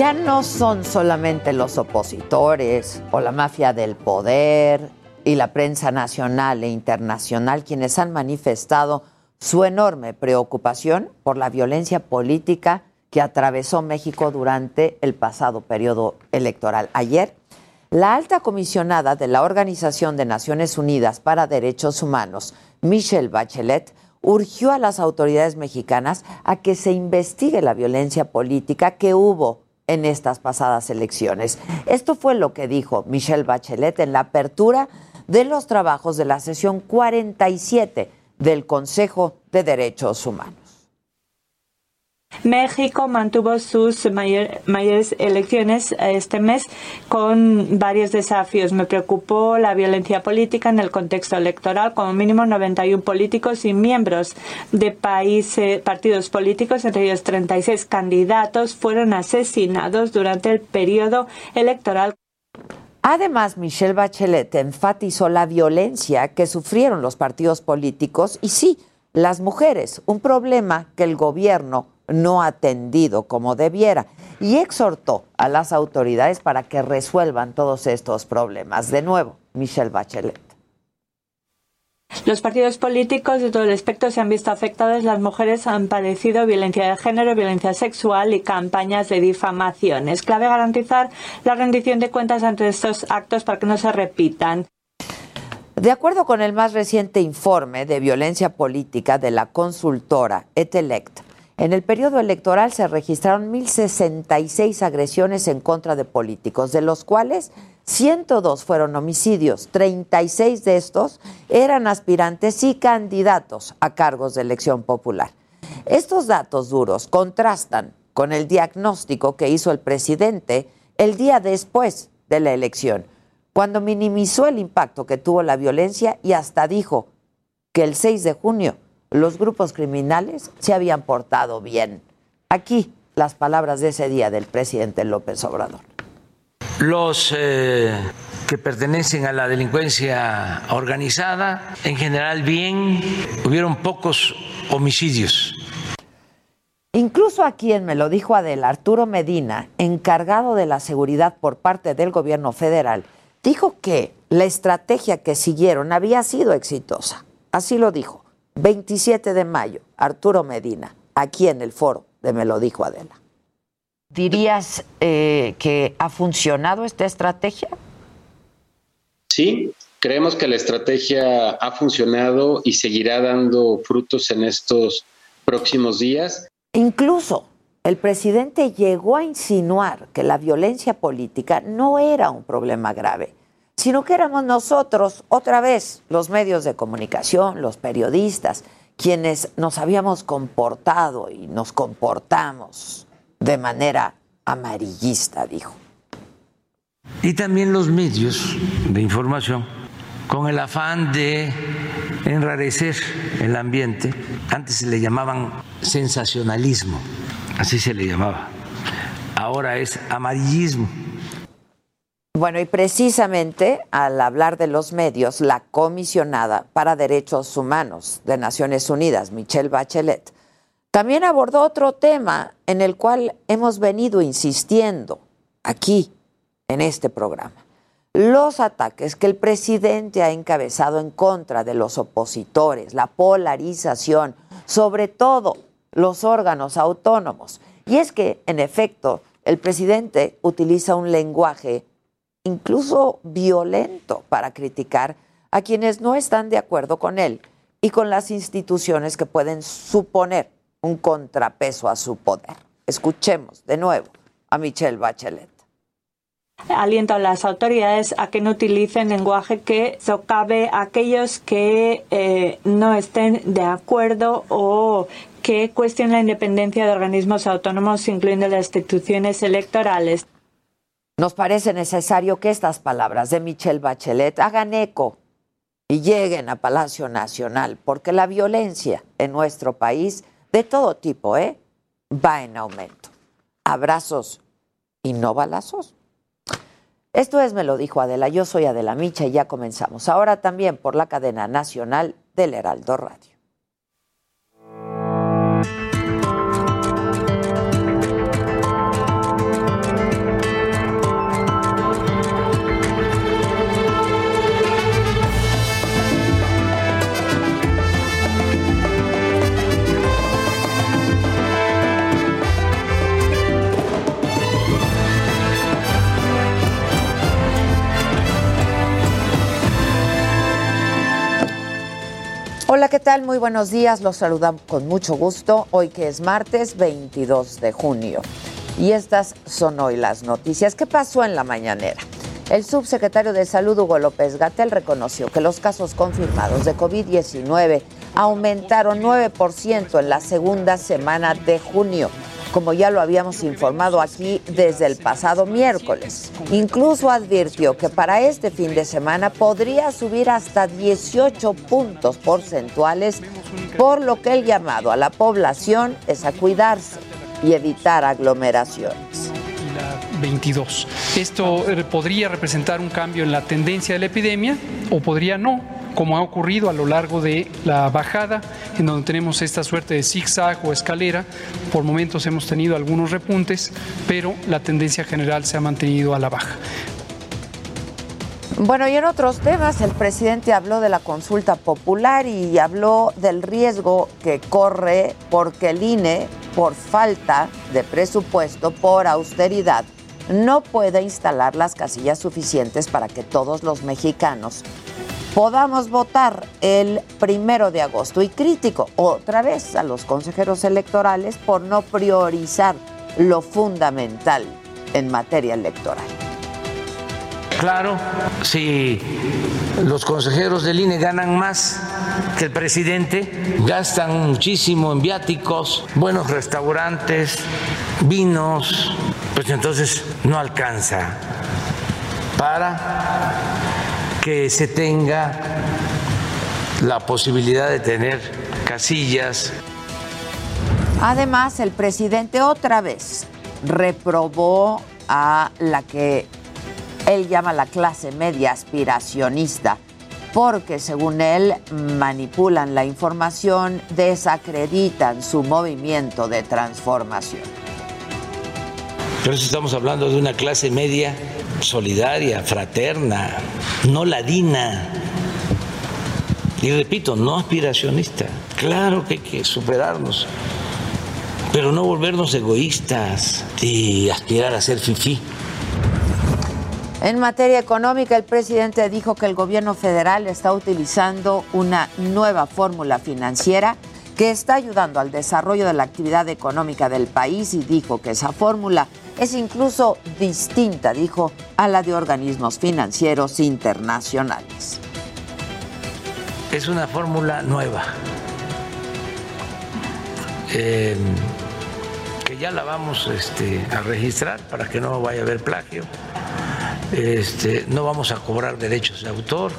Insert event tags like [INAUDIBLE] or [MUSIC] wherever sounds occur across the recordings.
Ya no son solamente los opositores o la mafia del poder y la prensa nacional e internacional quienes han manifestado su enorme preocupación por la violencia política que atravesó México durante el pasado periodo electoral. Ayer, la alta comisionada de la Organización de Naciones Unidas para Derechos Humanos, Michelle Bachelet, urgió a las autoridades mexicanas a que se investigue la violencia política que hubo en estas pasadas elecciones. Esto fue lo que dijo Michelle Bachelet en la apertura de los trabajos de la sesión 47 del Consejo de Derechos Humanos. México mantuvo sus mayor, mayores elecciones este mes con varios desafíos. Me preocupó la violencia política en el contexto electoral. Como mínimo 91 políticos y miembros de países, partidos políticos, entre ellos 36 candidatos, fueron asesinados durante el periodo electoral. Además, Michelle Bachelet enfatizó la violencia que sufrieron los partidos políticos y sí, las mujeres, un problema que el gobierno no atendido como debiera y exhortó a las autoridades para que resuelvan todos estos problemas. De nuevo, Michelle Bachelet. Los partidos políticos de todo el espectro se han visto afectados. Las mujeres han padecido violencia de género, violencia sexual y campañas de difamación. Es clave garantizar la rendición de cuentas ante estos actos para que no se repitan. De acuerdo con el más reciente informe de violencia política de la consultora Etelect, en el periodo electoral se registraron 1.066 agresiones en contra de políticos, de los cuales 102 fueron homicidios, 36 de estos eran aspirantes y candidatos a cargos de elección popular. Estos datos duros contrastan con el diagnóstico que hizo el presidente el día después de la elección, cuando minimizó el impacto que tuvo la violencia y hasta dijo que el 6 de junio los grupos criminales se habían portado bien. Aquí las palabras de ese día del presidente López Obrador. Los eh, que pertenecen a la delincuencia organizada, en general bien, hubieron pocos homicidios. Incluso a quien me lo dijo Adela, Arturo Medina, encargado de la seguridad por parte del gobierno federal, dijo que la estrategia que siguieron había sido exitosa. Así lo dijo. 27 de mayo, Arturo Medina, aquí en el foro de Me lo dijo Adela. ¿Dirías eh, que ha funcionado esta estrategia? Sí, creemos que la estrategia ha funcionado y seguirá dando frutos en estos próximos días. Incluso el presidente llegó a insinuar que la violencia política no era un problema grave, sino que éramos nosotros, otra vez, los medios de comunicación, los periodistas, quienes nos habíamos comportado y nos comportamos de manera amarillista, dijo. Y también los medios de información, con el afán de enrarecer el ambiente, antes se le llamaban sensacionalismo, así se le llamaba, ahora es amarillismo. Bueno, y precisamente al hablar de los medios, la comisionada para derechos humanos de Naciones Unidas, Michelle Bachelet, también abordó otro tema en el cual hemos venido insistiendo aquí en este programa. Los ataques que el presidente ha encabezado en contra de los opositores, la polarización, sobre todo los órganos autónomos. Y es que, en efecto, el presidente utiliza un lenguaje incluso violento para criticar a quienes no están de acuerdo con él y con las instituciones que pueden suponer un contrapeso a su poder. Escuchemos de nuevo a Michelle Bachelet. Aliento a las autoridades a que no utilicen lenguaje que socave a aquellos que eh, no estén de acuerdo o que cuestionen la independencia de organismos autónomos, incluyendo las instituciones electorales. Nos parece necesario que estas palabras de Michelle Bachelet hagan eco y lleguen a Palacio Nacional, porque la violencia en nuestro país, de todo tipo, ¿eh? va en aumento. Abrazos y no balazos. Esto es, me lo dijo Adela, yo soy Adela Micha y ya comenzamos. Ahora también por la cadena nacional del Heraldo Radio. ¿Qué tal? Muy buenos días. Los saludamos con mucho gusto. Hoy que es martes 22 de junio. Y estas son hoy las noticias. ¿Qué pasó en la mañanera? El subsecretario de Salud, Hugo López Gatel, reconoció que los casos confirmados de COVID-19 aumentaron 9% en la segunda semana de junio como ya lo habíamos informado aquí desde el pasado miércoles. Incluso advirtió que para este fin de semana podría subir hasta 18 puntos porcentuales, por lo que el llamado a la población es a cuidarse y evitar aglomeraciones. 22. Esto eh, podría representar un cambio en la tendencia de la epidemia o podría no como ha ocurrido a lo largo de la bajada, en donde tenemos esta suerte de zigzag o escalera. Por momentos hemos tenido algunos repuntes, pero la tendencia general se ha mantenido a la baja. Bueno, y en otros temas, el presidente habló de la consulta popular y habló del riesgo que corre porque el INE, por falta de presupuesto, por austeridad, no puede instalar las casillas suficientes para que todos los mexicanos podamos votar el primero de agosto. Y crítico otra vez a los consejeros electorales por no priorizar lo fundamental en materia electoral. Claro, si los consejeros del INE ganan más que el presidente, gastan muchísimo en viáticos, buenos restaurantes, vinos, pues entonces no alcanza para que se tenga la posibilidad de tener casillas. Además, el presidente otra vez reprobó a la que él llama la clase media aspiracionista, porque según él manipulan la información, desacreditan su movimiento de transformación. Por eso estamos hablando de una clase media solidaria, fraterna, no ladina. Y repito, no aspiracionista. Claro que hay que superarnos, pero no volvernos egoístas y aspirar a ser fifí. En materia económica, el presidente dijo que el gobierno federal está utilizando una nueva fórmula financiera que está ayudando al desarrollo de la actividad económica del país y dijo que esa fórmula es incluso distinta, dijo, a la de organismos financieros internacionales. Es una fórmula nueva, eh, que ya la vamos este, a registrar para que no vaya a haber plagio. Este, no vamos a cobrar derechos de autor,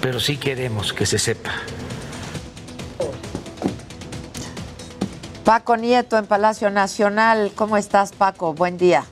pero sí queremos que se sepa Paco Nieto en Palacio Nacional. ¿Cómo estás, Paco? Buen día.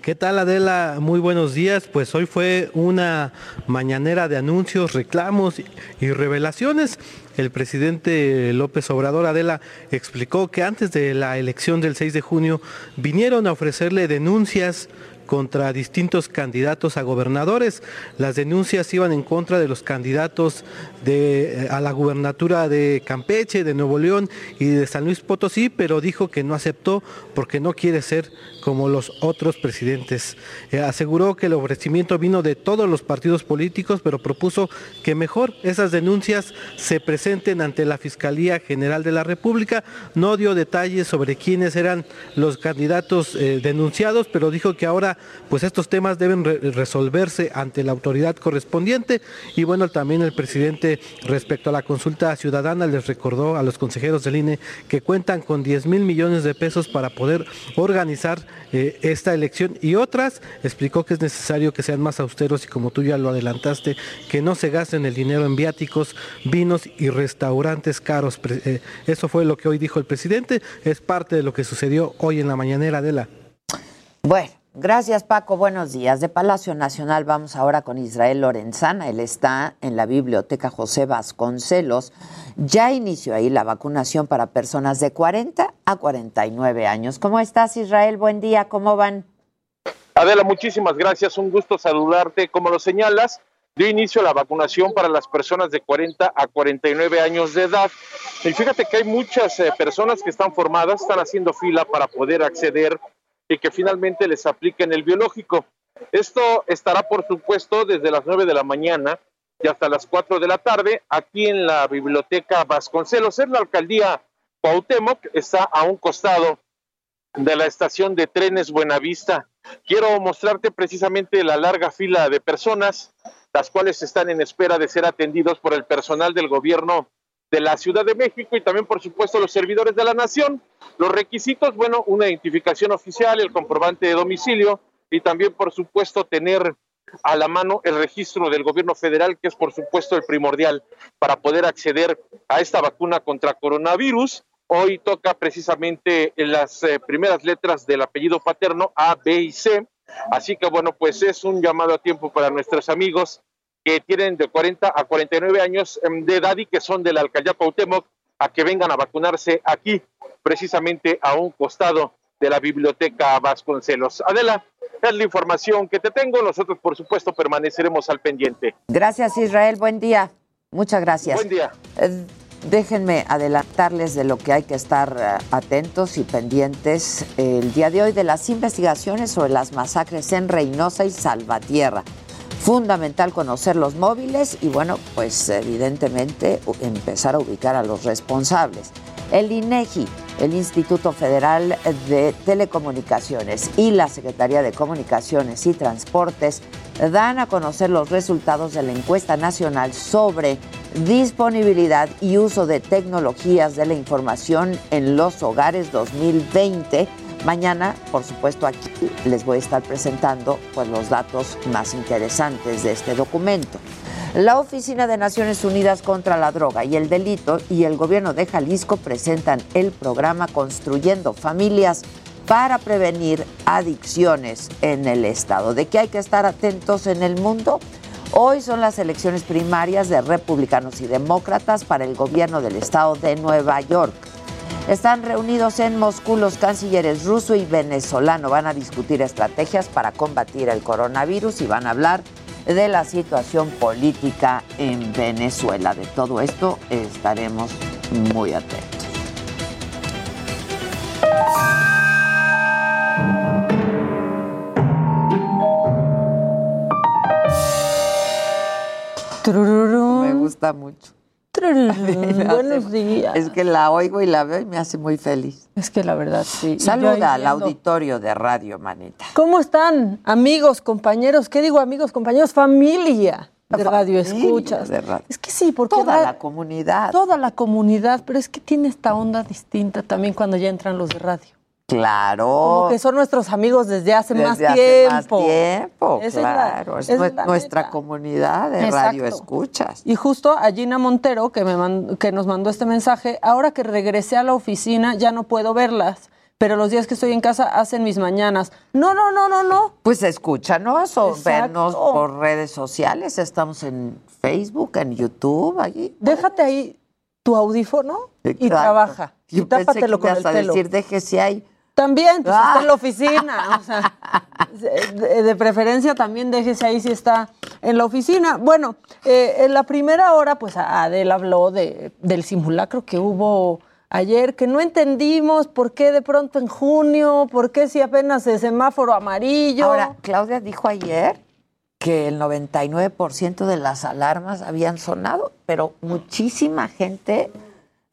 ¿Qué tal Adela? Muy buenos días. Pues hoy fue una mañanera de anuncios, reclamos y revelaciones. El presidente López Obrador Adela explicó que antes de la elección del 6 de junio vinieron a ofrecerle denuncias contra distintos candidatos a gobernadores. Las denuncias iban en contra de los candidatos de, a la gubernatura de Campeche, de Nuevo León y de San Luis Potosí, pero dijo que no aceptó porque no quiere ser como los otros presidentes. Eh, aseguró que el ofrecimiento vino de todos los partidos políticos, pero propuso que mejor esas denuncias se presenten ante la Fiscalía General de la República. No dio detalles sobre quiénes eran los candidatos eh, denunciados, pero dijo que ahora pues estos temas deben resolverse ante la autoridad correspondiente. Y bueno, también el presidente respecto a la consulta ciudadana les recordó a los consejeros del INE que cuentan con 10 mil millones de pesos para poder organizar eh, esta elección y otras. Explicó que es necesario que sean más austeros y como tú ya lo adelantaste, que no se gasten el dinero en viáticos, vinos y restaurantes caros. Eh, eso fue lo que hoy dijo el presidente. Es parte de lo que sucedió hoy en la mañanera de la. Bueno. Gracias Paco, buenos días. De Palacio Nacional vamos ahora con Israel Lorenzana. Él está en la Biblioteca José Vasconcelos. Ya inició ahí la vacunación para personas de 40 a 49 años. ¿Cómo estás Israel? Buen día, ¿cómo van? Adela, muchísimas gracias. Un gusto saludarte. Como lo señalas, dio inicio la vacunación para las personas de 40 a 49 años de edad. Y fíjate que hay muchas eh, personas que están formadas, están haciendo fila para poder acceder y que finalmente les apliquen el biológico. Esto estará, por supuesto, desde las 9 de la mañana y hasta las 4 de la tarde aquí en la Biblioteca Vasconcelos, en la alcaldía Cuauhtémoc, está a un costado de la estación de trenes Buenavista. Quiero mostrarte precisamente la larga fila de personas, las cuales están en espera de ser atendidos por el personal del gobierno de la Ciudad de México y también, por supuesto, los servidores de la Nación. Los requisitos, bueno, una identificación oficial, el comprobante de domicilio y también, por supuesto, tener a la mano el registro del gobierno federal, que es, por supuesto, el primordial para poder acceder a esta vacuna contra coronavirus. Hoy toca precisamente en las eh, primeras letras del apellido paterno A, B y C. Así que bueno, pues es un llamado a tiempo para nuestros amigos que tienen de 40 a 49 años em, de edad y que son de la alcaldía Cuauhtémoc a que vengan a vacunarse aquí, precisamente a un costado de la biblioteca Vasconcelos. Adela, es la información que te tengo. Nosotros, por supuesto, permaneceremos al pendiente. Gracias, Israel. Buen día. Muchas gracias. Buen día. Eh, déjenme adelantarles de lo que hay que estar eh, atentos y pendientes el día de hoy de las investigaciones sobre las masacres en Reynosa y Salvatierra fundamental conocer los móviles y bueno, pues evidentemente empezar a ubicar a los responsables. El INEGI, el Instituto Federal de Telecomunicaciones y la Secretaría de Comunicaciones y Transportes dan a conocer los resultados de la encuesta nacional sobre disponibilidad y uso de tecnologías de la información en los hogares 2020 Mañana, por supuesto, aquí les voy a estar presentando pues, los datos más interesantes de este documento. La Oficina de Naciones Unidas contra la Droga y el Delito y el gobierno de Jalisco presentan el programa Construyendo Familias para prevenir adicciones en el Estado. ¿De qué hay que estar atentos en el mundo? Hoy son las elecciones primarias de republicanos y demócratas para el gobierno del Estado de Nueva York. Están reunidos en Moscú los cancilleres ruso y venezolano. Van a discutir estrategias para combatir el coronavirus y van a hablar de la situación política en Venezuela. De todo esto estaremos muy atentos. Me gusta mucho. [LAUGHS] Buenos días. Es que la oigo y la veo y me hace muy feliz. Es que la verdad sí. Saluda al auditorio de Radio Manita. ¿Cómo están, amigos, compañeros? ¿Qué digo, amigos, compañeros? Familia de Radio Escuchas. Es que sí, porque toda la comunidad. Toda la comunidad, pero es que tiene esta onda distinta también cuando ya entran los de radio. Claro. Como que son nuestros amigos desde hace más hace tiempo. Más tiempo, claro. Es, nuestra comunidad de radio escuchas. Y justo a Gina Montero, que, me que nos mandó este mensaje, ahora que regresé a la oficina ya no puedo verlas. Pero los días que estoy en casa hacen mis mañanas. No, no, no, no, no. Pues escúchanos o vernos por redes sociales. Estamos en Facebook, en YouTube, allí. Déjate ahí tu audífono y trabaja. Yo y tápatelo con el a decir, deje si hay También, pues está en la oficina. O sea, [LAUGHS] de, de preferencia también déjese ahí si está en la oficina. Bueno, eh, en la primera hora, pues Adela habló de, del simulacro que hubo ayer, que no entendimos por qué de pronto en junio, por qué si apenas el semáforo amarillo. Ahora, Claudia dijo ayer que el 99% de las alarmas habían sonado, pero muchísima gente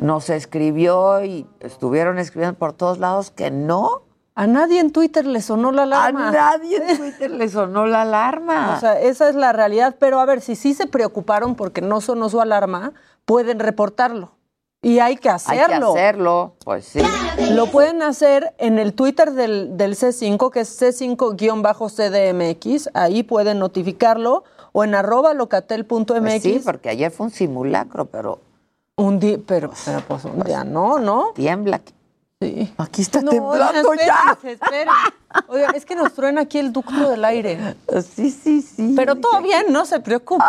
nos escribió y estuvieron escribiendo por todos lados que no. A nadie en Twitter le sonó la alarma. A nadie en [LAUGHS] Twitter le sonó la alarma. O sea, esa es la realidad. Pero a ver, si sí se preocuparon porque no sonó su alarma, pueden reportarlo. Y hay que hacerlo. Hay que hacerlo, pues sí. Lo pueden hacer en el Twitter del, del C5, que es C5-CDMX. Ahí pueden notificarlo. O en arroba locatel.mx. Pues sí, porque ayer fue un simulacro, pero... Un día, pero, pero pues un día no, ¿no? Tiembla. Sí. Aquí está No, temblando oigan, ya. espérense. Oigan, es que nos truena aquí el ducto del aire. Sí, sí, sí. Pero todo bien, no se preocupen.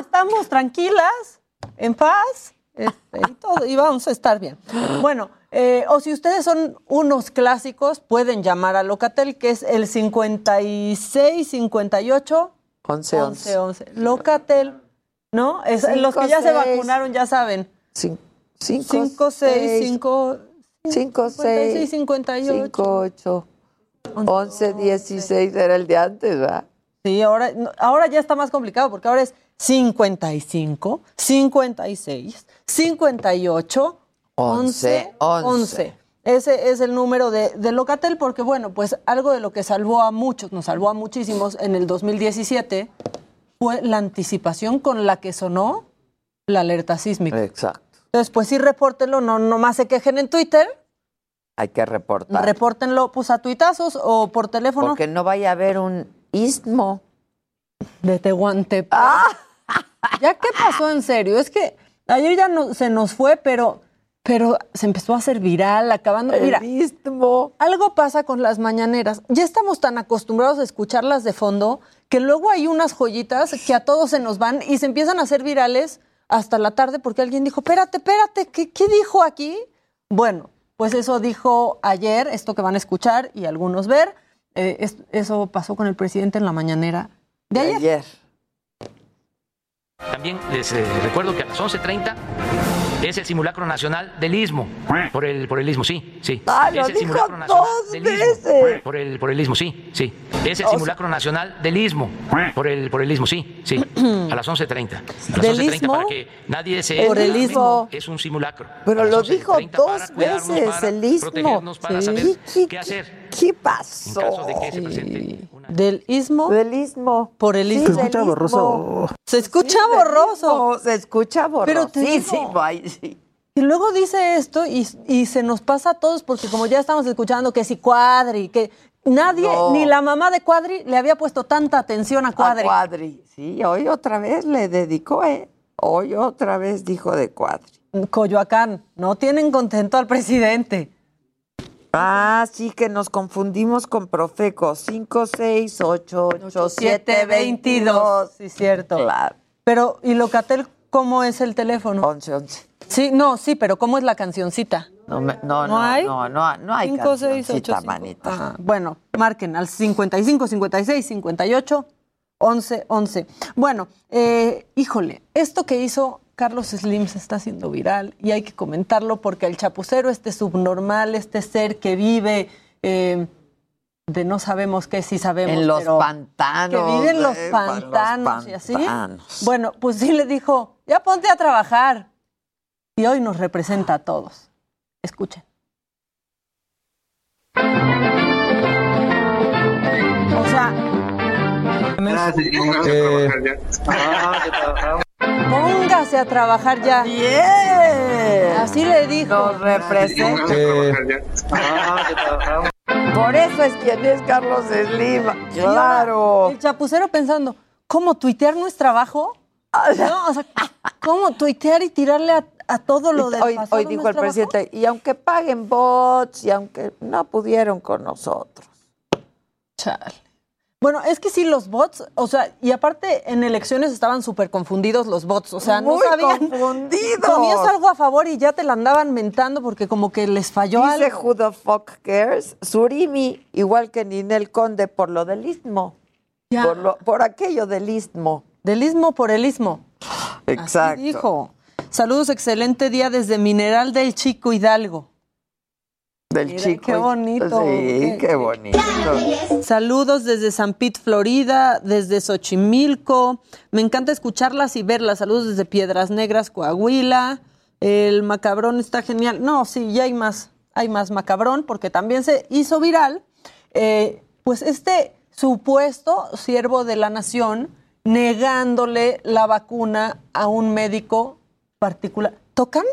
Estamos tranquilas, en paz, este, y todo, y vamos a estar bien. Bueno, eh, o si ustedes son unos clásicos, pueden llamar a Locatel, que es el 56 58 11, 11 11. Locatel, ¿no? Es, los que ya se seis. vacunaron ya saben. 5, 5, 6, 5, 5, 6, 58. 5, 8, 11, 16 era el de antes, ¿verdad? Sí, ahora, ahora ya está más complicado porque ahora es 55, 56, 58, 11, 11. 11. Ese es el número de, de Locatel porque, bueno, pues algo de lo que salvó a muchos, nos salvó a muchísimos en el 2017 fue la anticipación con la que sonó la alerta sísmica. Exacto. Entonces, pues sí, repórtenlo, no nomás se quejen en Twitter, Hay que reportar. repórtenlo pues a tuitazos o por teléfono Porque no vaya a haber un istmo. de Tehuantepec. ¿Ya qué pasó en serio? Es que ayer ya no, se nos fue, pero, pero se empezó a hacer viral, acabando. El Mira, istmo. algo pasa con las mañaneras. Ya estamos tan acostumbrados a escucharlas de fondo que luego hay unas joyitas que a todos se nos van y se empiezan a hacer virales hasta la tarde porque alguien dijo, espérate, espérate, ¿qué, qué dijo aquí? Bueno, pues eso dijo ayer, esto que van a escuchar y algunos ver, eh, es- eso pasó con el presidente en la mañanera de ayer. ayer. También les eh, recuerdo que a las 11.30 es el simulacro nacional del Istmo. Por el, por el Istmo, sí, sí. Ah, lo es el dijo simulacro nacional dos del veces. Por el, por el Istmo, sí, sí. Es el O sea- simulacro nacional del Istmo. Por el, por el Istmo, sí, sí. A las 11.30. A las ¿Del 11.30 Istmo? para que nadie se... Por el. Istmo. Es un simulacro. Pero lo dijo 11:30 para dos veces el istmo. protegernos, para Sí. saber ¿Qué, qué hacer. ¿Qué En pasó? caso de que se presente. Del istmo Del istmo. por el Sí, istmo. del istmo. Se escucha Sí, borroso. Se escucha Pero te digo-. Ay, sí. Y luego dice esto y, y se nos pasa a todos porque como ya estamos escuchando que si Cuadri, que nadie, No. ni la mamá de Cuadri le había puesto tanta atención a Cuadri. A Cuadri. Sí, hoy otra vez le dedicó, ¿eh? Hoy otra vez dijo de Cuadri. Coyoacán, no tienen contento al presidente. Ah, sí, que nos confundimos con Profeco. 5, 6, 8, 8, 7, 22. Sí, cierto. Claro. Pero, ¿y Locatel cómo es el teléfono? 11, 11. Sí, no, sí, pero ¿cómo es la cancioncita? No, me- no, ¿No no, hay? no, no, no hay 5, 6, 8, cancioncita, manita. Ah, bueno, marquen al 55, 56, 58, 11, 11. Bueno, eh, híjole, esto que hizo Carlos Slim se está haciendo viral y hay que comentarlo porque el chapucero, este subnormal, este ser que vive eh, de no sabemos qué, sí sabemos. En los pero pantanos. Que vive en los eh, para los pantanos y así. pantanos. Bueno, pues sí le dijo, ya ponte a trabajar. Y hoy nos representa a todos. Escuchen. Póngase a trabajar ya. Bien. Así le dijo. Nos representa. Por eso es quien es Carlos Slim. Claro. El chapucero pensando, ¿cómo tuitear no es trabajo? No, o sea, ¿cómo tuitear y tirarle a, a todo lo del Hoy, pasado hoy no dijo es el trabajo? presidente, y aunque paguen bots, y aunque no pudieron con nosotros. Chale. Bueno, es que sí, los bots, o sea, y aparte en elecciones estaban súper confundidos los bots, o sea, no Muy sabían. confundidos. Ponías algo a favor y ya te la andaban mentando porque como que les falló Dice algo. Who the fuck cares? Surimi, igual que Ninel Conde, por lo del istmo. Ya. Por, lo- por aquello del istmo. Del istmo por el istmo. Exacto. Así dijo. Saludos, excelente día desde Mineral del Chico Hidalgo. Del Mira, chico. qué bonito. Sí, Qué- qué bonito. Saludos desde San Pete, Florida, desde Xochimilco. Me encanta escucharlas y verlas. Saludos desde Piedras Negras, Coahuila. El macabrón está genial. No, sí, ya hay más. Hay más macabrón porque también se hizo viral. eh, pues este supuesto siervo de la nación negándole la vacuna a un médico particular. ¿Tocan?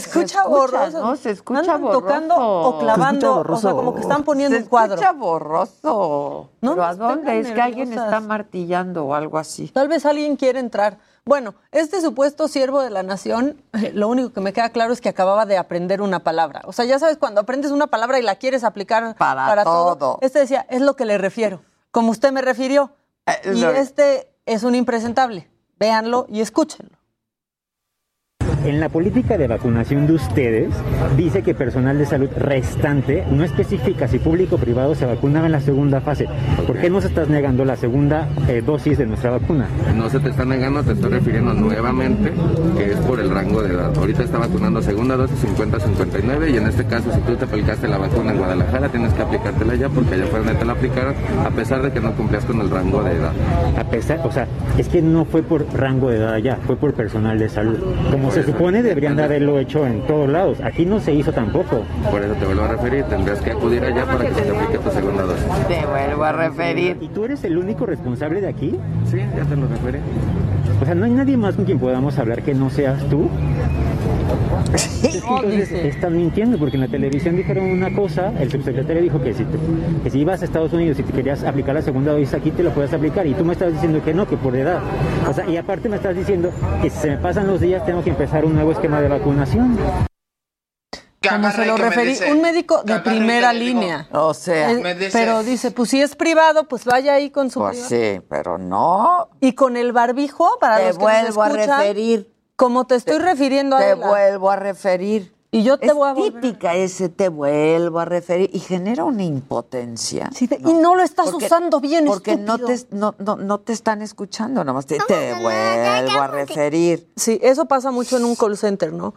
Se escucha, escucha, borroso. ¿no? Se escucha Andan tocando borroso. o clavando. Se O sea, como que están poniendo Se un cuadro. escucha borroso. No ¿Pero a dónde? Es que alguien está martillando o algo así. Tal vez alguien quiere entrar. Bueno, este supuesto siervo de la nación, eh, lo único que me queda claro es que acababa de aprender una palabra. O sea, ya sabes, cuando aprendes una palabra y la quieres aplicar Para todo. todo. Este decía, es lo que le refiero, como usted me refirió. Eh, y este es un impresentable. Véanlo y escúchenlo. En la política de vacunación de ustedes dice que personal de salud restante no especifica si público o privado se vacunaba en la segunda fase. ¿Por qué nos estás negando la segunda eh, dosis de nuestra vacuna? No se te está negando, te estoy refiriendo nuevamente que es por el rango de edad. Ahorita está vacunando segunda dosis 50-59 y en este caso si tú te aplicaste la vacuna en Guadalajara tienes que aplicártela ya porque allá fuera te la aplicaron a pesar de que no cumplías con el rango de edad. A pesar, o sea, es que no fue por rango de edad allá, fue por personal de salud. Como se. Supone deberían de haberlo hecho en todos lados. Aquí no se hizo tampoco. Por eso te vuelvo a referir, tendrías que acudir allá para que se te aplique tu segunda dosis. Te vuelvo a referir. ¿Y tú eres el único responsable de aquí? Sí, ya te lo referí. O sea, no hay nadie más con quien podamos hablar que no seas tú. [LAUGHS] Entonces están mintiendo porque en la televisión dijeron una cosa, el subsecretario dijo que si, te- que si ibas a Estados Unidos y te querías aplicar la segunda dosis aquí te la puedes aplicar y tú me estás diciendo que no, que por edad. O sea, y aparte me estás diciendo que si se me pasan los días tengo que empezar un nuevo esquema de vacunación. Como se lo referí, un médico de primera línea. O sea, Eh, dice- pero dice, pues si es privado, pues vaya ahí con su Pues privado. sí, pero no. Y con el barbijo, para Te los que nos vuelvo a escuchan, referir. Como te estoy refiriendo a Te Adela. vuelvo a referir. Y yo te es voy a volver. típica ese te vuelvo a referir y genera una impotencia. Y no lo estás Porque- usando bien, Porque no te, estúpido. no, no, no te están escuchando, nomás te, te vuelvo a referir. Sí, eso pasa mucho en un call center, ¿no?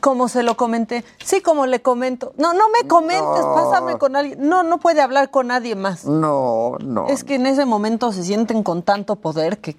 Como se lo comenté. Sí, como le comento. No, no me comentes, No. pásame con alguien. No, no puede hablar con nadie más. No, no. Es que en ese momento se sienten con tanto poder que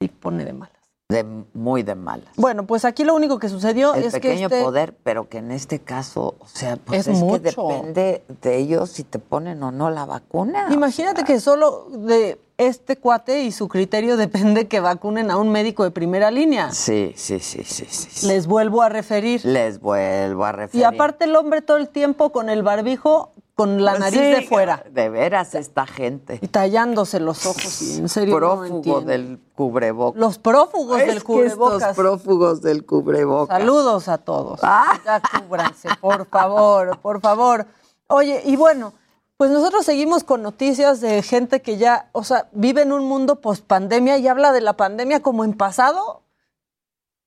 sí pone de malas. De, muy de malas. Bueno, pues aquí lo único que sucedió El es que pequeño este... poder, pero que en este caso, o sea, pues Es es, que mucho. depende de ellos si te ponen o no la vacuna. Imagínate que solo de este cuate y su criterio [LAUGHS] depende que vacunen a un médico de primera línea. Sí, sí, sí, sí. sí. Les vuelvo a referir. Les vuelvo a referir. Y aparte el hombre todo el tiempo con el barbijo, con la nariz Sí, de fuera. De veras, esta gente. Y tallándose los ojos, y en serio. Prófugo del cubrebocas. Los prófugos Es del cubrebocas. estos prófugos del cubrebocas. Saludos a todos. Ah. Ya cúbranse, por favor, por favor. Oye, y bueno, pues nosotros seguimos con noticias de gente que ya, o sea, vive en un mundo post pandemia y habla de la pandemia como en pasado.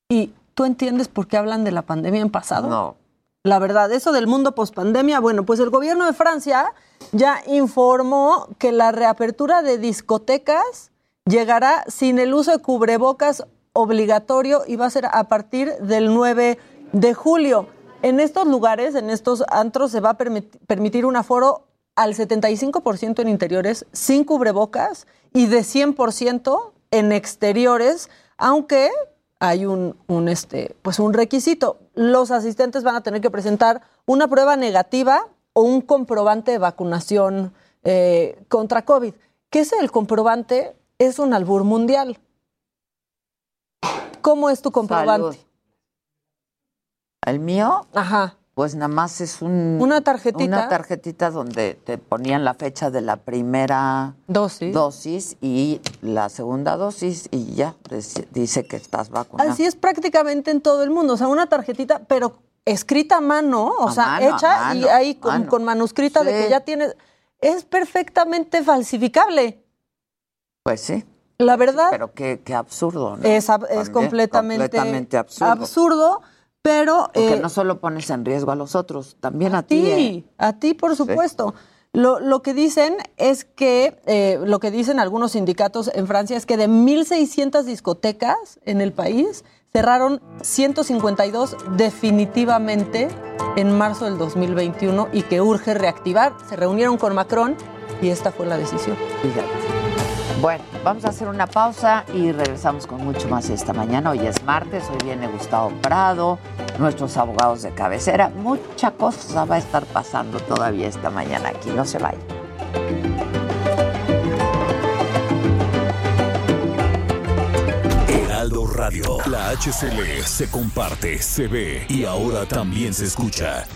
¿Y tú entiendes por qué hablan de la pandemia en pasado? No. La verdad, eso del mundo post pandemia, bueno, pues el gobierno de Francia ya informó que la reapertura de discotecas llegará sin el uso de cubrebocas obligatorio y va a ser a partir del 9 de julio. En estos lugares, en estos antros, se va a permit- permitir un aforo al 75% en interiores sin cubrebocas y de 100% en exteriores, aunque hay un, un, este, pues un requisito. Los asistentes van a tener que presentar una prueba negativa o un comprobante de vacunación eh, contra COVID. ¿Qué es el comprobante? Es un albur mundial. ¿Cómo es tu comprobante? Salud. ¿El mío? Ajá. Pues nada más es un... Una tarjetita. Una tarjetita donde te ponían la fecha de la primera dosis, dosis y la segunda dosis y ya dice que estás vacunado. Así es prácticamente en todo el mundo. O sea, una tarjetita, pero escrita a mano, o A sea, mano, hecha y ahí con, manuscrita de que ya tienes. Es perfectamente falsificable. Pues sí. La verdad. Pero qué, qué absurdo, ¿no? Es, ab- es completamente, completamente absurdo. absurdo, pero... Porque eh, no solo pones en riesgo a los otros, también a, ti. ti, ¿eh? a ti, por supuesto. Lo, lo que dicen es que, eh, lo que dicen algunos sindicatos en Francia es que de 1.600 discotecas en el país, cerraron 152 definitivamente en marzo del 2021 y que urge reactivar. Se reunieron con Macron y esta fue la decisión. Fíjate. Bueno, vamos a hacer una pausa y regresamos con mucho más esta mañana. Hoy es martes, hoy viene Gustavo Prado, nuestros abogados de cabecera. Mucha cosa va a estar pasando todavía esta mañana aquí. No se vayan. Heraldo Radio. La HCL se comparte, se ve y ahora también se escucha.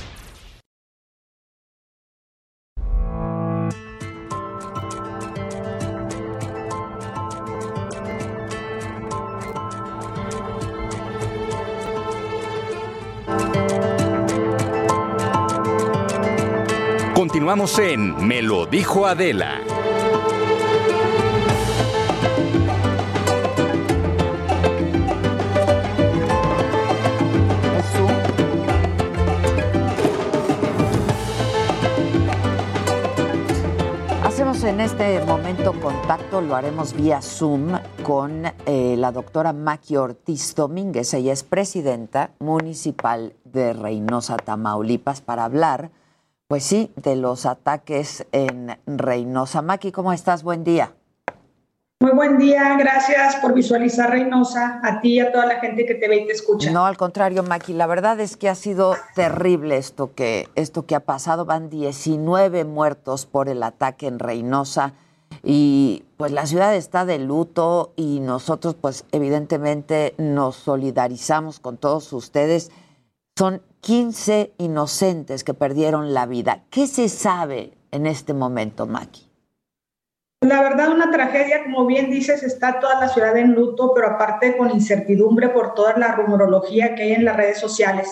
Continuamos en Me lo dijo Adela. Hacemos en este momento contacto, lo haremos vía Zoom con eh, la doctora Maki Ortiz Domínguez. Ella es presidenta municipal de Reynosa, Tamaulipas, para hablar, pues sí, de los ataques en Reynosa. Maki, ¿cómo estás? Buen día. Muy buen día, gracias por visualizar Reynosa, a ti y a toda la gente que te ve y te escucha. No, al contrario, Maki, la verdad es que ha sido terrible esto que, esto que ha pasado. Van 19 muertos por el ataque en Reynosa y pues la ciudad está de luto y nosotros pues evidentemente nos solidarizamos con todos ustedes. Son 15 inocentes que perdieron la vida. ¿Qué se sabe en este momento, Maki? La verdad, una tragedia, como bien dices, está toda la ciudad en luto, pero aparte con incertidumbre por toda la rumorología que hay en las redes sociales.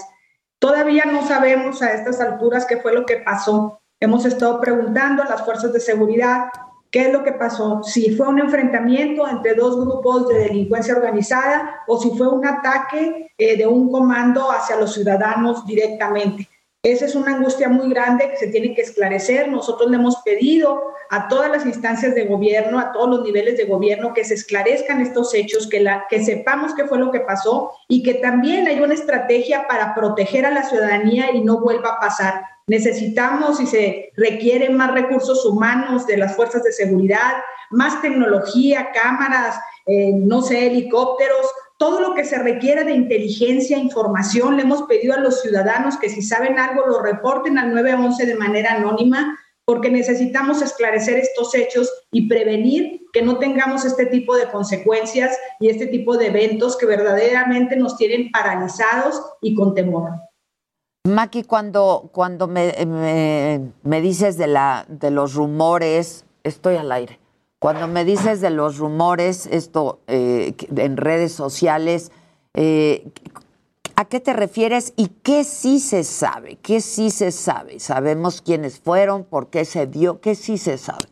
Todavía no sabemos a estas alturas qué fue lo que pasó. Hemos estado preguntando a las fuerzas de seguridad qué es lo que pasó, si fue un enfrentamiento entre dos grupos de delincuencia organizada o si fue un ataque eh, de un comando hacia los ciudadanos directamente. Esa es una angustia muy grande que se tiene que esclarecer. Nosotros le hemos pedido a todas las instancias de gobierno, a todos los niveles de gobierno, que se esclarezcan estos hechos, que, la, que sepamos qué fue lo que pasó y que también hay una estrategia para proteger a la ciudadanía y no vuelva a pasar. Necesitamos y se requieren más recursos humanos de las fuerzas de seguridad, más tecnología, cámaras, eh, no sé, helicópteros, todo lo que se requiere de inteligencia, información. Le hemos pedido a los ciudadanos que si saben algo lo reporten al 911 de manera anónima, porque necesitamos esclarecer estos hechos y prevenir que no tengamos este tipo de consecuencias y este tipo de eventos que verdaderamente nos tienen paralizados y con temor. Maki, cuando, cuando me, me, me dices de, la, de los rumores, estoy al aire. Cuando me dices de los rumores, esto eh, en redes sociales, eh, ¿a qué te refieres y qué sí se sabe? ¿Qué sí se sabe? ¿Sabemos quiénes fueron? ¿Por qué se dio? ¿Qué sí se sabe?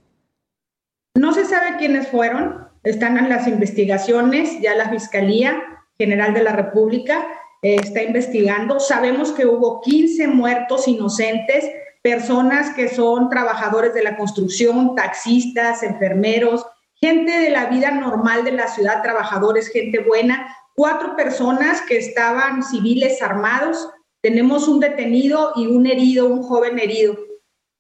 No se sabe quiénes fueron. Están en las investigaciones, ya la Fiscalía General de la República eh, está investigando. Sabemos que hubo 15 muertos inocentes personas que son trabajadores de la construcción, taxistas, enfermeros, gente de la vida normal de la ciudad, trabajadores, gente buena, cuatro personas que estaban civiles armados, tenemos un detenido y un herido, un joven herido.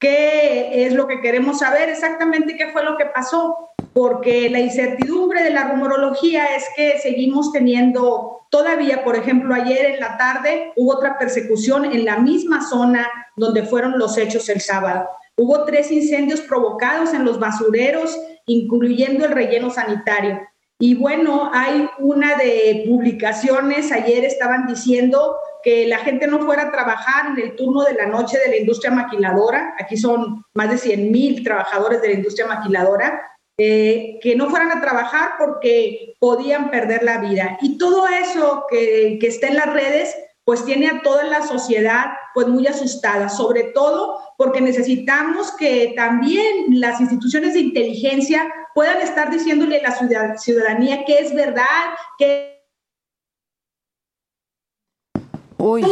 ¿Qué es lo que queremos saber exactamente qué fue lo que pasó? Porque la incertidumbre de la rumorología es que seguimos teniendo todavía, por ejemplo, ayer en la tarde hubo otra persecución en la misma zona donde fueron los hechos el sábado. Hubo tres incendios provocados en los basureros, incluyendo el relleno sanitario. Y bueno, hay una de publicaciones, ayer estaban diciendo que la gente no fuera a trabajar en el turno de la noche de la industria maquiladora. Aquí son más de 100 mil trabajadores de la industria maquiladora. Eh, que no fueran a trabajar porque podían perder la vida. Y todo eso que, que está en las redes, pues tiene a toda la sociedad pues muy asustada, sobre todo porque necesitamos que también las instituciones de inteligencia puedan estar diciéndole a la ciudadanía que es verdad, que Uy.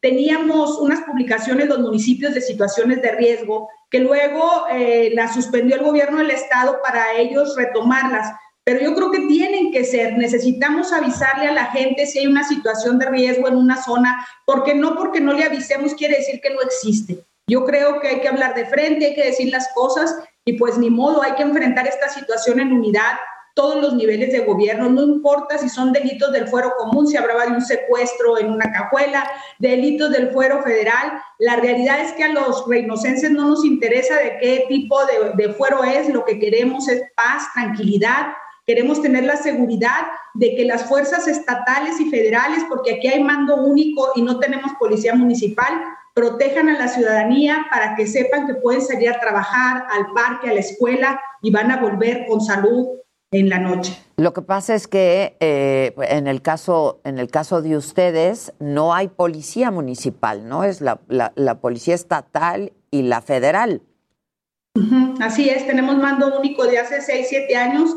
teníamos unas publicaciones en los municipios de situaciones de riesgo que luego eh, las suspendió el gobierno del estado para ellos retomarlas. Pero yo creo que tienen que ser, necesitamos avisarle a la gente si hay una situación de riesgo en una zona, porque no porque no le avisemos quiere decir que no existe. Yo creo que hay que hablar de frente, hay que decir las cosas y pues ni modo, hay que enfrentar esta situación en unidad, todos los niveles de gobierno, no importa si son delitos del fuero común, si hablaba de un secuestro en una cajuela, delitos del fuero federal, la realidad es que a los reinocenses no nos interesa de qué tipo de, de fuero es, lo que queremos es paz, tranquilidad, queremos tener la seguridad de que las fuerzas estatales y federales, porque aquí hay mando único y no tenemos policía municipal, protejan a la ciudadanía para que sepan que pueden salir a trabajar al parque, a la escuela y van a volver con salud en la noche. Lo que pasa es que eh, en el caso en el caso de ustedes no hay policía municipal, no es la, policía estatal y la federal. Así es, tenemos mando único de hace 6, 7 años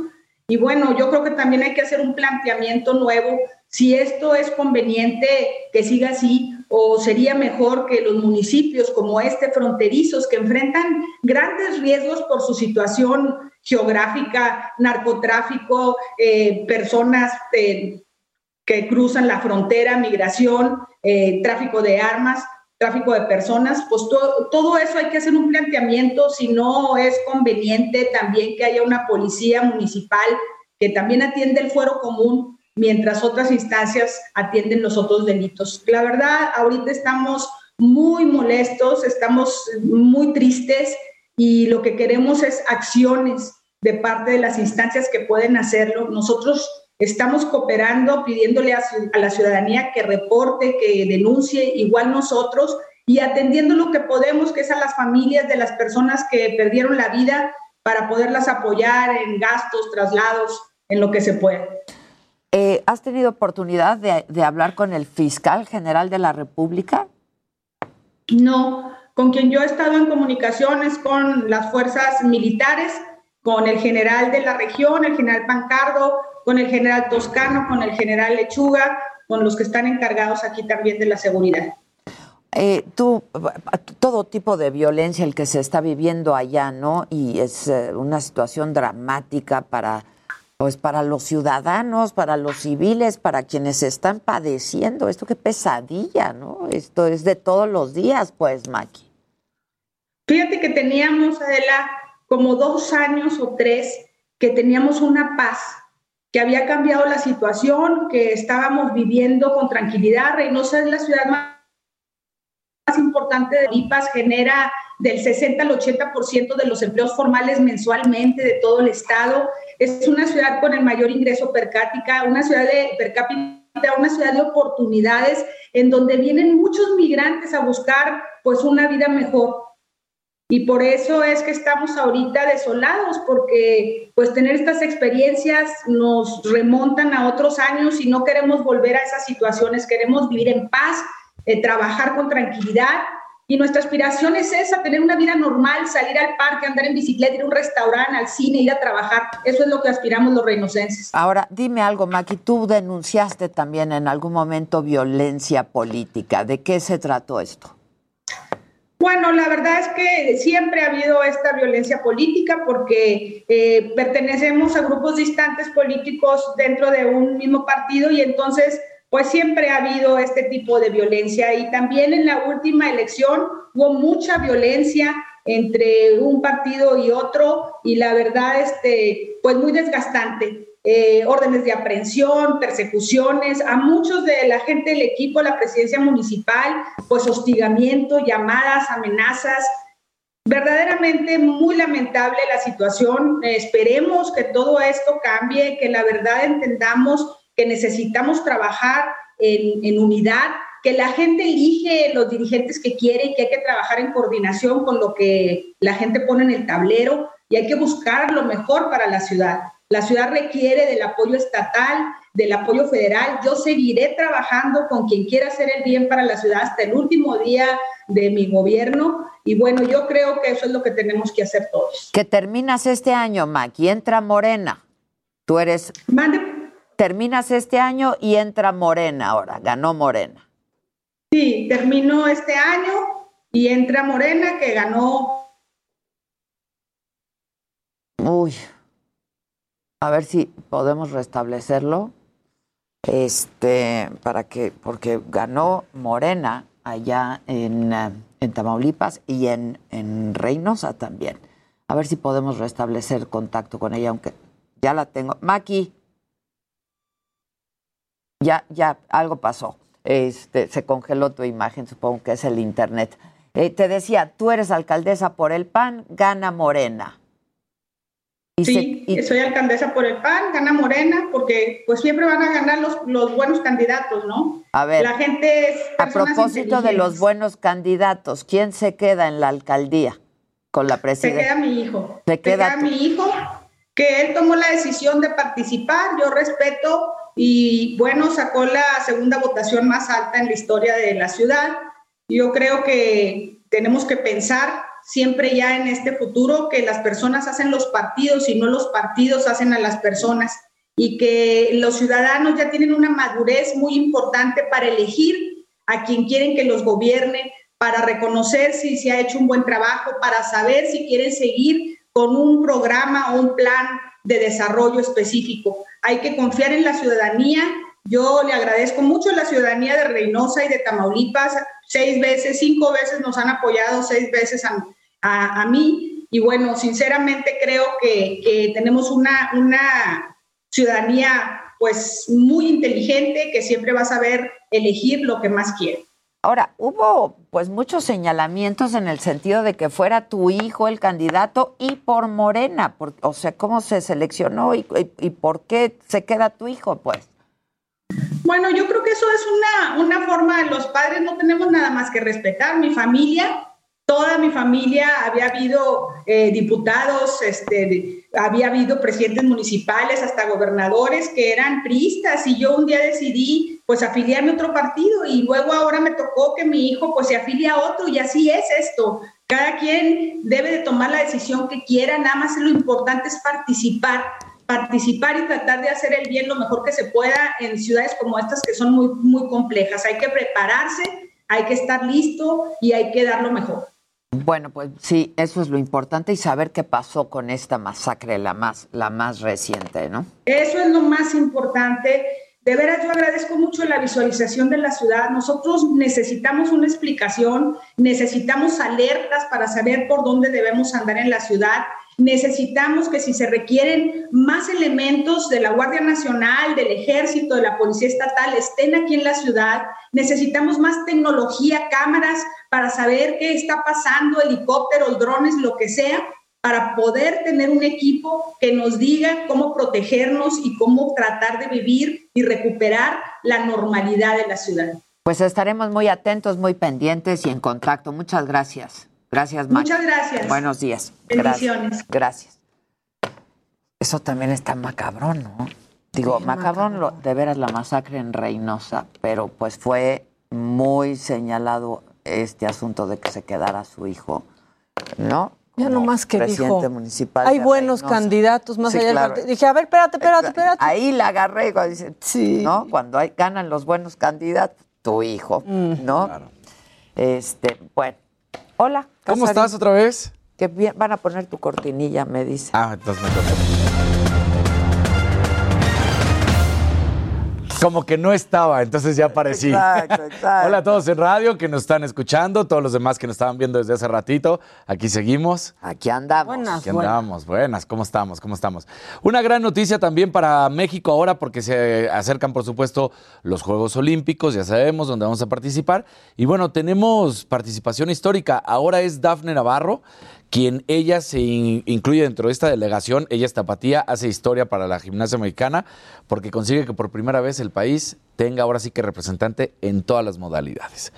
y bueno, yo creo que también hay que hacer un planteamiento nuevo si esto es conveniente que siga así o sería mejor que los municipios como este fronterizos que enfrentan grandes riesgos por su situación geográfica, narcotráfico, eh, personas eh, que cruzan la frontera, migración, eh, tráfico de armas, tráfico de personas, pues todo eso hay que hacer un planteamiento, si no es conveniente también que haya una policía municipal que también atiende el fuero común mientras otras instancias atienden los otros delitos. La verdad, ahorita estamos muy molestos, estamos muy tristes y lo que queremos es acciones de parte de las instancias que pueden hacerlo. Nosotros estamos cooperando, pidiéndole a, la ciudadanía que reporte, que denuncie, igual nosotros, y atendiendo lo que podemos, que es a las familias de las personas que perdieron la vida, para poderlas apoyar en gastos, traslados, en lo que se puede. Eh, ¿Has tenido oportunidad de, de hablar con el fiscal general de la República? No, con quien yo he estado en comunicaciones con las fuerzas militares, con el general de la región, el general Pancardo, con el general Toscano, con el general Lechuga, con los que están encargados aquí también de la seguridad. Eh, tú, todo tipo de violencia el que se está viviendo allá, ¿no? Y es eh, una situación dramática para, pues, para los ciudadanos, para los civiles, para quienes están padeciendo. Esto qué pesadilla, ¿no? Esto es de todos los días, pues, Maki. Fíjate que teníamos, Adela, como dos años o tres que teníamos una paz que había cambiado la situación, que estábamos viviendo con tranquilidad. Reynosa es la ciudad más, importante de IPAS, genera del 60 al 80% de los empleos formales mensualmente de todo el estado. Es una ciudad con el mayor ingreso per cápita, una ciudad de per cápita, una ciudad de oportunidades en donde vienen muchos migrantes a buscar pues una vida mejor. Y por eso es que estamos ahorita desolados, porque pues tener estas experiencias nos remontan a otros años y no queremos volver a esas situaciones, queremos vivir en paz, eh, trabajar con tranquilidad. Y nuestra aspiración es esa, tener una vida normal, salir al parque, andar en bicicleta, ir a un restaurante, al cine, ir a trabajar. Eso es lo que aspiramos los reinocenses. Ahora, dime algo, Maki, tú denunciaste también en algún momento violencia política. ¿De qué se trató esto? Bueno, la verdad es que siempre ha habido esta violencia política porque eh, pertenecemos a grupos distantes políticos dentro de un mismo partido y entonces pues siempre ha habido este tipo de violencia y también en la última elección hubo mucha violencia entre un partido y otro y la verdad este pues muy desgastante eh, órdenes de aprehensión, persecuciones, a muchos de la gente del equipo, la presidencia municipal, pues hostigamiento, llamadas, amenazas. Verdaderamente muy lamentable la situación. esperemos que todo esto cambie, que la verdad entendamos que necesitamos trabajar en, en unidad, que la gente elige los dirigentes que quiere y que hay que trabajar en coordinación con lo que la gente pone en el tablero y hay que buscar lo mejor para la ciudad. La ciudad requiere del apoyo estatal, del apoyo federal. Yo seguiré trabajando con quien quiera hacer el bien para la ciudad hasta el último día de mi gobierno y bueno, yo creo que eso es lo que tenemos que hacer todos. Que terminas este año, Mac, y entra Morena. Tú eres... Terminas este año y entra Morena ahora, ganó Morena. Sí, termino este año y entra Morena que ganó. Uy, a ver si podemos restablecerlo. Este, para que, porque ganó Morena allá en, eh, en Tamaulipas y en, en Reynosa también. A ver si podemos restablecer contacto con ella, aunque ya la tengo. Maki, ya, ya, algo pasó. Este, se congeló tu imagen, supongo que es el internet. Eh, te decía, tú eres alcaldesa por el PAN, gana Morena. Y sí, soy alcaldesa por el PAN, gana Morena, porque pues siempre van a ganar los, los buenos candidatos, ¿no? A ver, la gente es a propósito de los buenos candidatos, ¿quién se queda en la alcaldía con la presidencia? Se queda mi hijo. Se queda, se queda mi hijo, que él tomó la decisión de participar, yo respeto y bueno, sacó la segunda votación más alta en la historia de la ciudad. Yo creo que tenemos que pensar siempre ya en este futuro que las personas hacen los partidos y no los partidos hacen a las personas y que los ciudadanos ya tienen una madurez muy importante para elegir a quien quieren que los gobierne, para reconocer si se ha hecho un buen trabajo, para saber si quieren seguir con un programa o un plan de desarrollo específico. Hay que confiar en la ciudadanía. Yo le agradezco mucho a la ciudadanía de Reynosa y de Tamaulipas. Seis veces, cinco veces nos han apoyado, seis veces a, a, mí. Y bueno, sinceramente creo que, que tenemos una, una ciudadanía pues muy inteligente que siempre va a saber elegir lo que más quiere. Ahora, hubo pues muchos señalamientos en el sentido de que fuera tu hijo el candidato y por Morena, o sea, ¿cómo se seleccionó y, y, por qué se queda tu hijo, pues? Bueno, yo creo que eso es una, una forma, los padres no tenemos nada más que respetar. Mi familia toda mi familia, había habido eh, diputados, este, había habido presidentes municipales, hasta gobernadores que eran priistas y yo un día decidí pues afiliarme a otro partido y luego ahora me tocó que mi hijo pues se afilie a otro y así es esto. Cada quien debe de tomar la decisión que quiera, nada más lo importante es participar participar y tratar de hacer el bien lo mejor que se pueda en ciudades como estas que son muy, muy complejas. Hay que prepararse, hay que estar listo y hay que dar lo mejor. Bueno, pues sí, eso es lo importante y saber qué pasó con esta masacre, la más, la más reciente, ¿no? Eso es lo más importante. De veras, yo agradezco mucho la visualización de la ciudad. Nosotros necesitamos una explicación, necesitamos alertas para saber por dónde debemos andar en la ciudad Necesitamos que si se requieren más elementos de la Guardia Nacional, del Ejército, de la Policía Estatal, estén aquí en la ciudad. Necesitamos más tecnología, cámaras para saber qué está pasando, helicópteros, drones, lo que sea, para poder tener un equipo que nos diga cómo protegernos y cómo tratar de vivir y recuperar la normalidad de la ciudad. Pues estaremos muy atentos, muy pendientes y en contacto. Muchas gracias. Gracias, Max. Muchas gracias. Buenos días. Bendiciones. Gracias. Eso también está macabrón, ¿no? Digo, macabrón, de veras la masacre en Reynosa, pero pues fue muy señalado este asunto de que se quedara su hijo, ¿no? Ya no más que presidente dijo, municipal hay buenos candidatos más allá del Dije, a ver, espérate, espérate, espérate. Ahí la agarré cuando dice, sí. ¿no? Cuando hay, ganan los buenos candidatos, tu hijo, mm. ¿no? Claro. Este, bueno, hola. ¿Cómo estás otra vez? Que van a poner tu cortinilla, me dice. Ah, entonces me toca. Como que no estaba, entonces ya aparecí. Exacto, exacto. [LAUGHS] Hola a todos en radio que nos están escuchando, todos los demás que nos estaban viendo desde hace ratito. Aquí seguimos. Aquí andamos. Buenas, Aquí andamos. Buenas, ¿cómo estamos? ¿Cómo estamos? Una gran noticia también para México ahora porque se acercan, por supuesto, los Juegos Olímpicos, ya sabemos dónde vamos a participar. Y bueno, tenemos participación histórica. Ahora es Dafne Navarro, quien ella se incluye dentro de esta delegación, ella es tapatía, hace historia para la gimnasia mexicana, porque consigue que por primera vez el país tenga ahora sí que representante en todas las modalidades.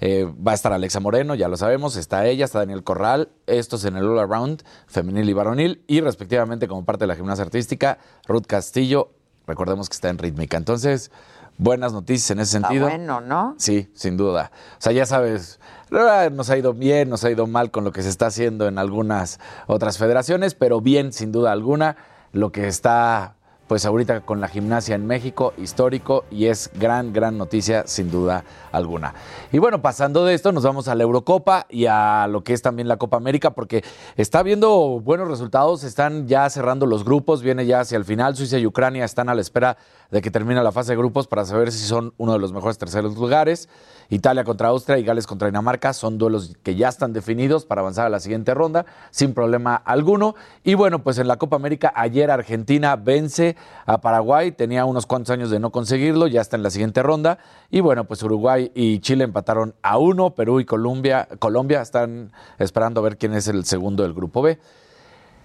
Eh, va a estar Alexa Moreno, ya lo sabemos, está ella, está Daniel Corral, estos en el All Around, femenil y varonil, y respectivamente como parte de la gimnasia artística, Ruth Castillo, recordemos que está en rítmica. Entonces, buenas noticias en ese sentido. bueno, ¿no? Sí, sin duda. O sea, ya sabes, Nos ha ido bien, nos ha ido mal con lo que se está haciendo en algunas otras federaciones, pero bien, sin duda alguna, lo que está pues ahorita con la gimnasia en México, histórico, y es gran, gran noticia, sin duda alguna. Y bueno, pasando de esto, nos vamos a la Eurocopa y a lo que es también la Copa América, porque está viendo buenos resultados, están ya cerrando los grupos, viene ya hacia el final, Suiza y Ucrania están a la espera de que termine la fase de grupos para saber si son uno de los mejores terceros lugares. Italia contra Austria y Gales contra Dinamarca son duelos que ya están definidos para avanzar a la siguiente ronda sin problema alguno. Y bueno, pues en la Copa América ayer Argentina vence a Paraguay, tenía unos cuantos años de no conseguirlo, ya está en la siguiente ronda. Y bueno, pues Uruguay y Chile empataron a uno, Perú y Colombia, Colombia están esperando a ver quién es el segundo del grupo B.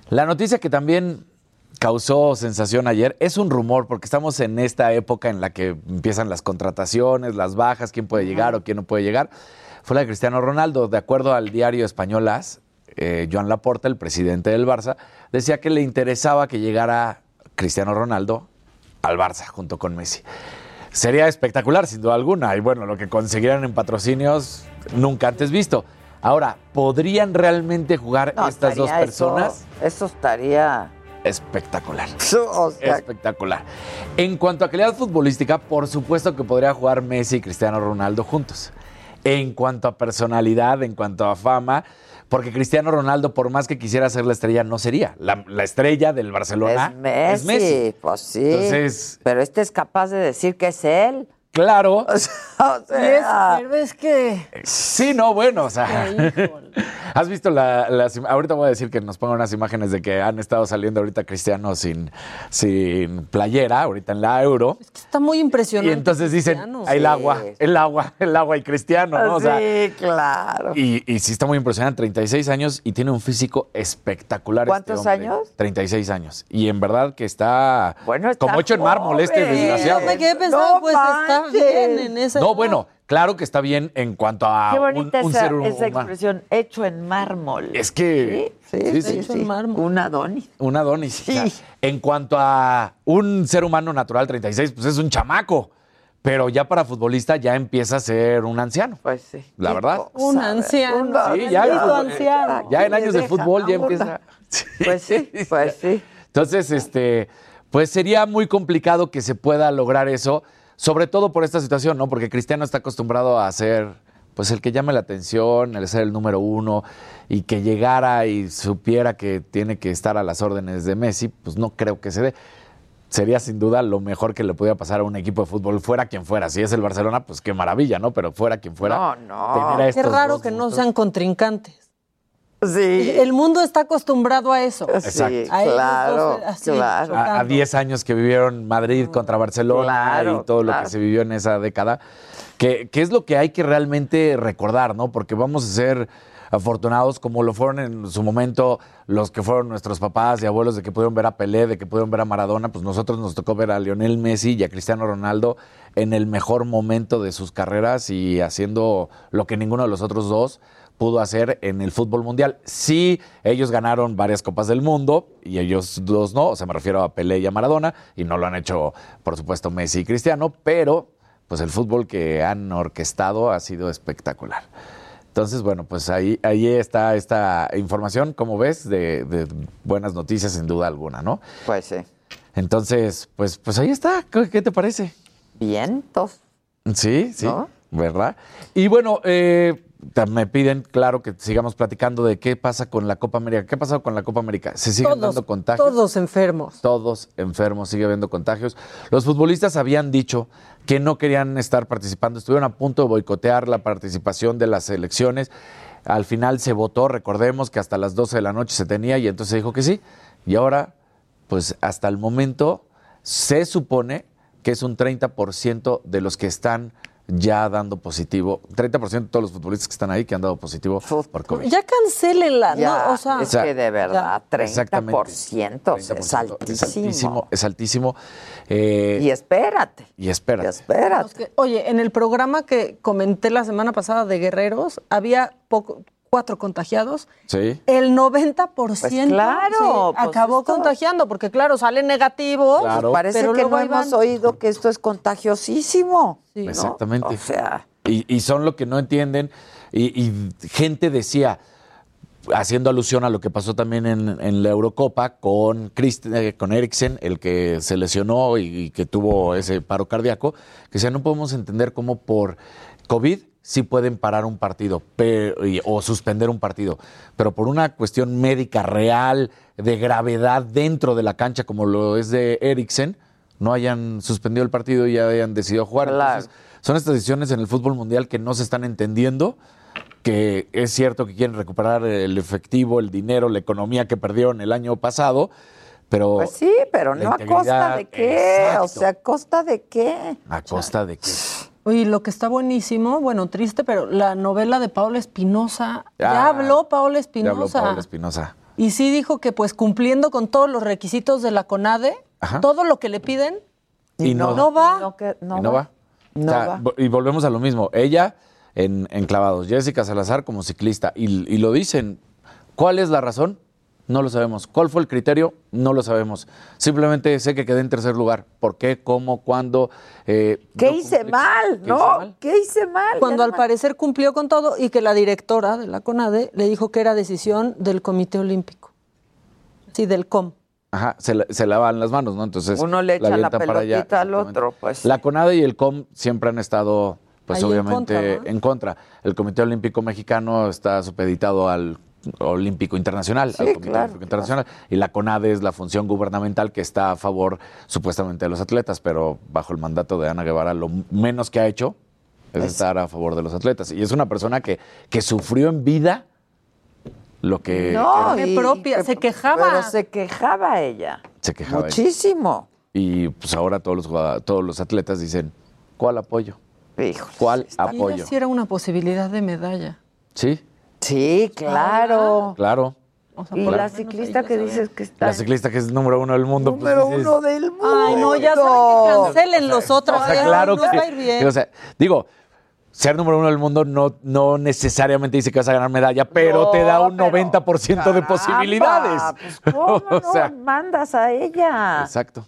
La noticia que también causó sensación ayer. Es un rumor porque estamos en esta época en la que empiezan las contrataciones, las bajas, quién puede llegar o quién no puede llegar. Fue la de Cristiano Ronaldo. De acuerdo al diario español AS, eh, Joan Laporta, el presidente del Barça, decía que le interesaba que llegara Cristiano Ronaldo al Barça junto con Messi. Sería espectacular, sin duda alguna. Y bueno, lo que conseguirán en patrocinios nunca antes visto. Ahora, ¿podrían realmente jugar No, estas dos eso- personas? Eso, estaría. Espectacular. O sea, Espectacular. En cuanto a calidad futbolística, por supuesto que podría jugar Messi y Cristiano Ronaldo juntos. En cuanto a personalidad, en cuanto a fama, porque Cristiano Ronaldo, por más que quisiera ser la estrella, no sería. La, la estrella del Barcelona es Messi. Pues sí. Entonces- Pero este es capaz de decir que es él. Claro. O sea, Pero es que. Sí, no, bueno, o sea. [LAUGHS] ¿Has visto la, las Ahorita voy a decir que nos pongan unas imágenes de que han estado saliendo ahorita Cristiano sin, sin playera, ahorita en la Euro. Está muy impresionante. Y entonces dicen, Cristiano. el agua, el agua, el agua y Cristiano, ¿no? O sea, sí, claro. y, y sí está muy impresionante, 36 años y tiene un físico espectacular. ¿Cuántos este años? 36 años. Y en verdad que está, Bueno, está como hecho en mármol este joven. desgraciado. Yo me quedé pensando, No pues está bien en esa. No, bueno, claro que está bien en cuanto a Qué un, bonita un esa, ser esa humano. expresión, hecho en mármol. Es que... Sí, sí, sí, Hecho sí. en mármol. Un Adonis. Un Adonis. Sí. O sea, en cuanto a un ser humano natural, 36, pues es un chamaco. Pero ya para futbolista ya empieza a ser un anciano. Pues sí. La verdad. Un anciano. Un Sí, ya, anciano. Ya en años de fútbol ya empieza. [LAUGHS] Pues sí, [LAUGHS] pues sí. Entonces, este, pues sería muy complicado que se pueda lograr eso, sobre todo por esta situación, ¿no? Porque Cristiano está acostumbrado a ser, pues, el que llame la atención, el ser el número uno, y que llegara y supiera que tiene que estar a las órdenes de Messi, pues no creo que se dé. Sería sin duda lo mejor que le pudiera pasar a un equipo de fútbol, fuera quien fuera. Si es el Barcelona, pues qué maravilla, ¿no? Pero fuera quien fuera. No, no. Qué raro que no sean contrincantes. Sí. El mundo está acostumbrado a eso. Exacto. Sí, A claro, dos, así, claro. a- a chocando. 10 años que vivieron Madrid contra Barcelona Claro, y todo lo que se vivió en esa década, que, que es lo que hay que realmente recordar, ¿no? Porque vamos a ser afortunados como lo fueron en su momento los que fueron nuestros papás y abuelos de que pudieron ver a Pelé, de que pudieron ver a Maradona, pues nosotros nos tocó ver a Lionel Messi y a Cristiano Ronaldo en el mejor momento de sus carreras y haciendo lo que ninguno de los otros dos pudo hacer en el fútbol mundial. Sí, ellos ganaron varias copas del mundo y ellos dos no, o sea, me refiero a Pelé y a Maradona, y no lo han hecho, por supuesto, Messi y Cristiano, pero pues el fútbol que han orquestado ha sido espectacular. Entonces, bueno, pues ahí, ahí está esta información, como ves, de, de buenas noticias sin duda alguna, ¿no? Pues sí. Entonces, pues, pues ahí está. ¿Qué, te parece? Vientos. Sí, sí, ¿No? ¿verdad? Y bueno, eh, me piden, claro, que sigamos platicando de qué pasa con la Copa América. ¿Qué ha pasado con la Copa América? ¿Se siguen Todos, dando contagios? todos enfermos. Todos enfermos, sigue habiendo contagios. Los futbolistas habían dicho que no querían estar participando, estuvieron a punto de boicotear la participación de las elecciones. Al final se votó, recordemos que hasta las 12 de la noche se tenía y entonces se dijo que sí. Y ahora, pues hasta el momento se supone que es un 30% de los que están ya dando positivo, 30% de todos los futbolistas que están ahí que han dado positivo por COVID. Ya cancelenla, Ya, ¿no? O sea, es que de verdad, 30%, Exactamente. es 30%, altísimo. Es altísimo, es altísimo. Eh, Y espérate, y espérate. espérate. Es que, oye, en el programa que comenté la semana pasada de Guerreros, había poco, cuatro contagiados. Sí. El 90% Pues claro, se pues acabó esto- contagiando, porque claro, sale negativo. Claro. Parece pero que luego no van- hemos oído que esto es contagiosísimo. Sí. ¿no? Exactamente. O sea, Y, y son lo que no entienden. Y, y gente decía, haciendo alusión a lo que pasó también en, en la Eurocopa con, eh, con Eriksen, el que se lesionó y, y que tuvo ese paro cardíaco, que decía, no podemos entender cómo por COVID sí pueden parar un partido pero- o suspender un partido, pero por una cuestión médica real, de gravedad dentro de la cancha, como lo es de Eriksen, no hayan suspendido el partido y ya hayan decidido jugar. Entonces, son estas decisiones en el fútbol mundial que no se están entendiendo que es cierto que quieren recuperar el efectivo, el dinero, la economía que perdieron el año pasado, pero Pues sí, pero no a costa de qué, Exacto. o sea, a costa de qué. a costa de que Oye, lo que está buenísimo, bueno, triste, pero la novela de Paula Espinosa, ya Ah, habló Paula ya habló Espinosa. Paula Espinosa. Y sí dijo que pues cumpliendo con todos los requisitos de la CONADE, Ajá. todo lo que le piden, Y no, no va. No, que- no y no va. No O sea, va. vo- Y volvemos a lo mismo. Ella en, en clavados, Jessica Salazar como ciclista. Y, y lo dicen. ¿Cuál es la razón? No lo sabemos. ¿Cuál fue el criterio? No lo sabemos. Simplemente sé que quedé en tercer lugar. ¿Por qué? ¿Cómo? ¿Cuándo? Eh, ¿Qué no hice mal? ¿Qué ¿No? hice mal? ¿Qué hice mal? cuando al parecer cumplió con todo y que la directora de la CONADE le dijo que era decisión del Comité Olímpico. Sí, del COM. Ajá, se, la- se lavan las manos, ¿no? Entonces Uno le echa la avientan para allá, pelotita al otro, pues. La CONADE y el COM siempre han estado, pues Ahí en obviamente, en contra. El Comité Olímpico Mexicano está supeditado al Olímpico Internacional, Sí, al Comité claro, Olímpico Internacional, y la CONADE es la función gubernamental que está a favor, supuestamente, de los atletas, pero bajo el mandato de Ana Guevara, lo menos que ha hecho es estar a favor de los atletas. Y es una persona que, que sufrió en vida lo que No, y- propia, se quejaba. Pero se quejaba ella. se quejaba. ella. Muchísimo. Y pues ahora todos los, todos los atletas dicen, ¿cuál apoyo? Híjole, ¿Cuál apoyo? sí era una posibilidad de medalla. Sí, Sí, claro. claro. O sea, Y la ciclista que dices que está La ciclista que es número uno del mundo. pues, número dices, uno del mundo. Ay, no, ya saben que cancelen los otros. O sea, ya claro no que- va a ir bien. o sea, digo, ser número uno del mundo no, no necesariamente dice que vas a ganar medalla, pero No, te da un pero, 90% de caramba, posibilidades. Pues, ¿cómo [LAUGHS] o no sea, mandas a ella? exacto.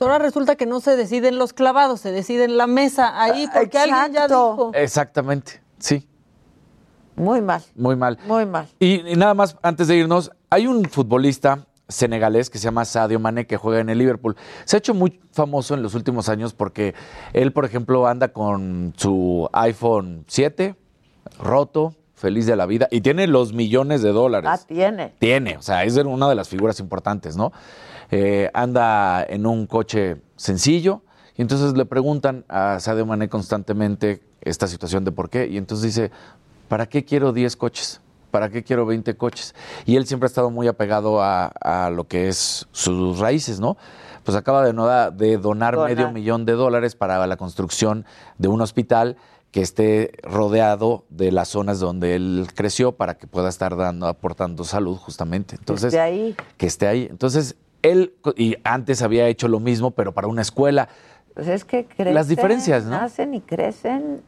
Ahora resulta que no se deciden los clavados, se decide en la mesa ahí porque alguien ya Exacto. dijo. Exactamente, sí, Muy mal, muy mal. muy mal. Y, y nada más, antes de irnos, hay un futbolista senegalés que se llama Sadio Mané que juega en el Liverpool. Se ha hecho muy famoso en los últimos años porque él, por ejemplo, anda con su iPhone 7 roto, feliz de la vida y tiene los millones de dólares. Ah, tiene. Tiene, o sea, es una de las figuras importantes, ¿no? Eh, anda en un coche sencillo y entonces le preguntan a Sadio Mané constantemente esta situación de por qué y entonces dice, ¿para qué quiero 10 coches? ¿Para qué quiero 20 coches? Y él siempre ha estado muy apegado a, a lo que es sus raíces, ¿no? Pues acaba de, donar, Donar. medio millón de dólares para la construcción de un hospital que esté rodeado de las zonas donde él creció para que pueda estar dando, aportando salud justamente. Entonces, Desde ahí. que esté ahí. Entonces, él, y antes había hecho lo mismo, pero para una escuela. Pues es que crecen, Las diferencias, ¿no? Nacen y crecen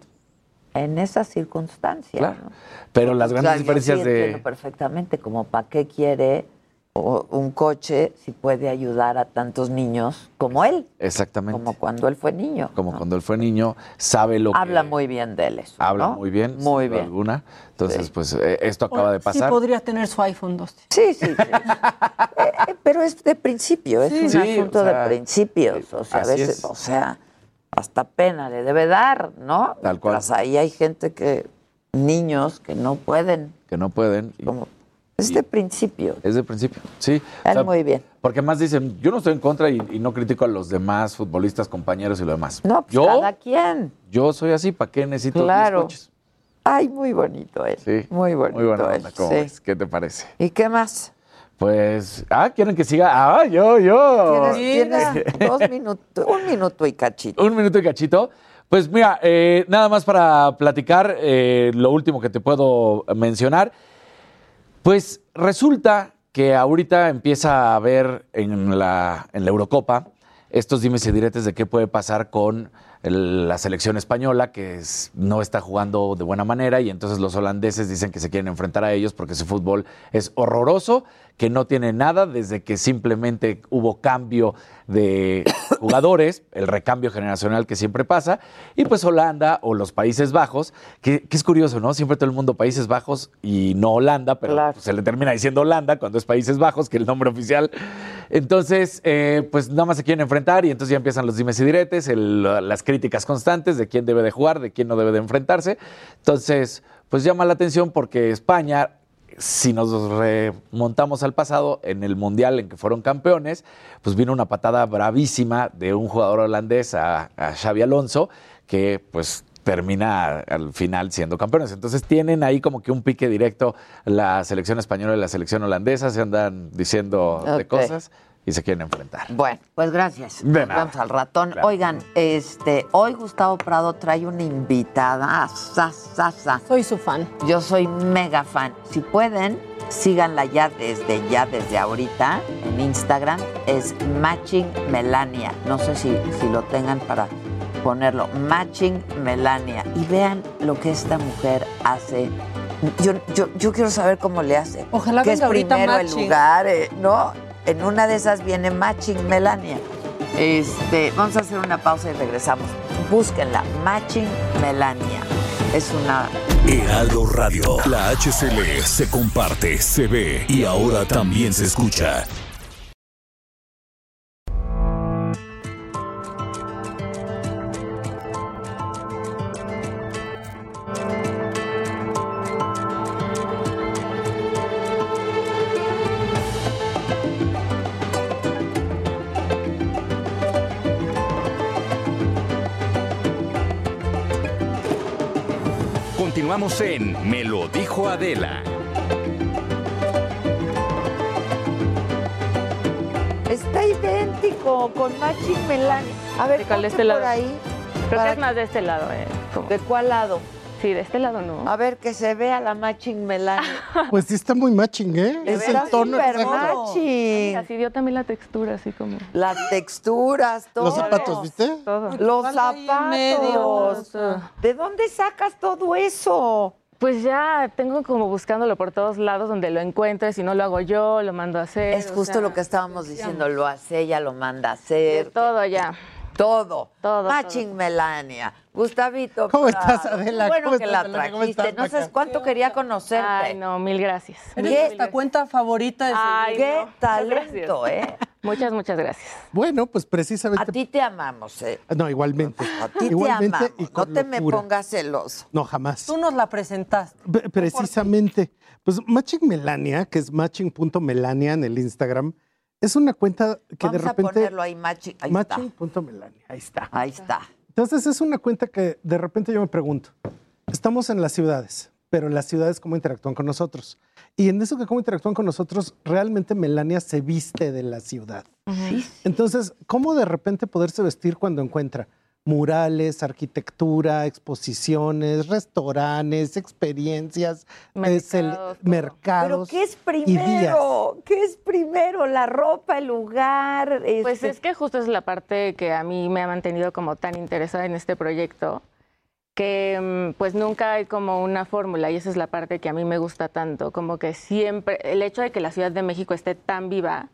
en esas circunstancias. Claro. ¿no? Pero las O sea, grandes yo diferencias sí de... entiendo perfectamente como para qué quiere o- un coche si puede ayudar a tantos niños como él, Exactamente. como cuando él fue niño. Como cuando él fue niño, sabe lo Habla que... muy bien de él eso, Habla ¿no? muy bien. Muy sin bien. Alguna. Entonces, pues eh, esto acaba de Sí pasar. podría tener su iPhone 12. Sí, sí, sí. [LAUGHS] Eh, eh, pero es de principio, es Sí. un Sí, asunto o sea, de principios. O sea, a veces, es. o sea, hasta pena le debe dar, ¿no? Tal cual. Mientras ahí hay gente que, niños que no pueden, que no pueden. como, es de principio. Es de principio, sí. Él muy bien. Porque más dicen, yo no estoy en contra y, y no critico a los demás futbolistas, compañeros y lo demás. No, pues yo, cada quien. yo soy así, ¿para qué necesito 10 Claro. coches? Ay, muy bonito él. Sí. Muy bonito Muy buena él. onda, ¿cómo sí. ves? ¿Qué te parece? ¿Y qué más? Pues, ah, ¿quieren que siga? Ah, yo, yo. Tienes, tienes [LAUGHS] dos minutos, un minuto y cachito. Un minuto y cachito. Pues mira, eh, nada más para platicar eh, lo último que te puedo mencionar. Pues resulta que ahorita empieza a haber en la, en la Eurocopa estos dimes y diretes de qué puede pasar con el- la selección española que es- no está jugando de buena manera y entonces los holandeses dicen que se quieren enfrentar a ellos porque su fútbol es horroroso, que no tiene nada desde que simplemente hubo cambio de [COUGHS] jugadores, el recambio generacional que siempre pasa, y pues Holanda o los Países Bajos, que, que es curioso, ¿no? Siempre todo el mundo Países Bajos y no Holanda, pero pues, se le termina diciendo Holanda cuando es Países Bajos, que es el nombre oficial. Entonces, eh, pues nada más se quieren enfrentar y entonces ya empiezan los dimes y diretes, el- las críticas constantes de quién debe de jugar, de quién no debe de enfrentarse. Entonces, pues llama la atención porque España si nos remontamos al pasado, en el Mundial en que fueron campeones, pues vino una patada bravísima de un jugador holandés a, a Xavi Alonso, que pues termina al final siendo campeones. Entonces tienen ahí como que un pique directo la selección española y la selección holandesa, se andan diciendo de cosas y se quieren enfrentar. Bueno, pues gracias. De Nos nada. vemos al ratón. Claro. Oigan, este, hoy Gustavo Prado trae una invitada. sa, sa, sa. Soy su fan. Yo soy mega fan. Si pueden, síganla ya desde ya, desde ahorita en Instagram. Es Matching Melania. No sé si, si lo tengan para ponerlo. Matching Melania. Y vean lo que esta mujer hace. Yo, yo, yo quiero saber cómo le hace. Ojalá que es primero el lugar, eh, ¿no? En una de esas viene Matching Melania. Este, vamos a hacer una pausa y regresamos. Búsquenla, Matching Melania. Es una Heraldo Radio. La HCL se comparte, se ve y ahora también se escucha. En Me lo dijo Adela. Está idéntico con Matching Melania. A ver, Sí, ¿cuál ponte este lado? por ahí. Creo para que es más de este lado, ¿eh? Como- ¿De cuál lado? Sí, de este lado no. A ver, que se vea la Matching Melania. [LAUGHS] Pues sí está muy matching, ¿eh? Es Está el tono súper exacto. matching. Así dio también la textura, así como. Las texturas, todo. Los zapatos, ¿viste? Todo. Los zapatos. ¿De dónde sacas todo eso? Pues ya tengo como buscándolo por todos lados donde lo encuentre. Si no lo hago yo, lo mando a hacer. Es o justo sea, lo que estábamos diciendo. Lo hace ella, lo manda a hacer. de todo ya. Todo. Todo, Matching Melania. Gustavito. ¿Cómo Prado. estás, Adela? Bueno ¿Cómo que estás, la trajiste. estás, No sabes Maca? cuánto quería conocerte. Ay, no, mil gracias. Eres ¿Qué? nuestra cuenta favorita de Ay. Qué no, talento, gracias. ¿eh? [LAUGHS] Muchas, muchas gracias. Bueno, pues A precisamente. ti te amamos, ¿eh? No, igualmente. A ti igualmente te amamos. y No te me pongas celoso. No, jamás. Tú nos la presentaste. Pre- Precisamente. Pues Matching Melania, que es matching.melania en el Instagram, es una cuenta que Vamos de repente. a ponerlo ahí, Matching. Ahí está. Matching.melania, ahí está. Ahí está. Entonces es una cuenta que de repente yo me pregunto, estamos en las ciudades, pero en las ciudades cómo interactúan con nosotros. Y en eso que cómo interactúan con nosotros, realmente Melania se viste de la ciudad. Entonces, ¿cómo de repente poderse vestir cuando encuentra murales, arquitectura, exposiciones, restaurantes, experiencias, es el- Mercados. Pero mercados ¿qué es primero? ¿Qué es primero? ¿La ropa, el lugar? Pues este- es que justo es la parte que a mí me ha mantenido como tan interesada en este proyecto, que mm, pues nunca hay como una fórmula y esa es la parte que a mí me gusta tanto, como que siempre, el hecho de que la Ciudad de México esté tan viva,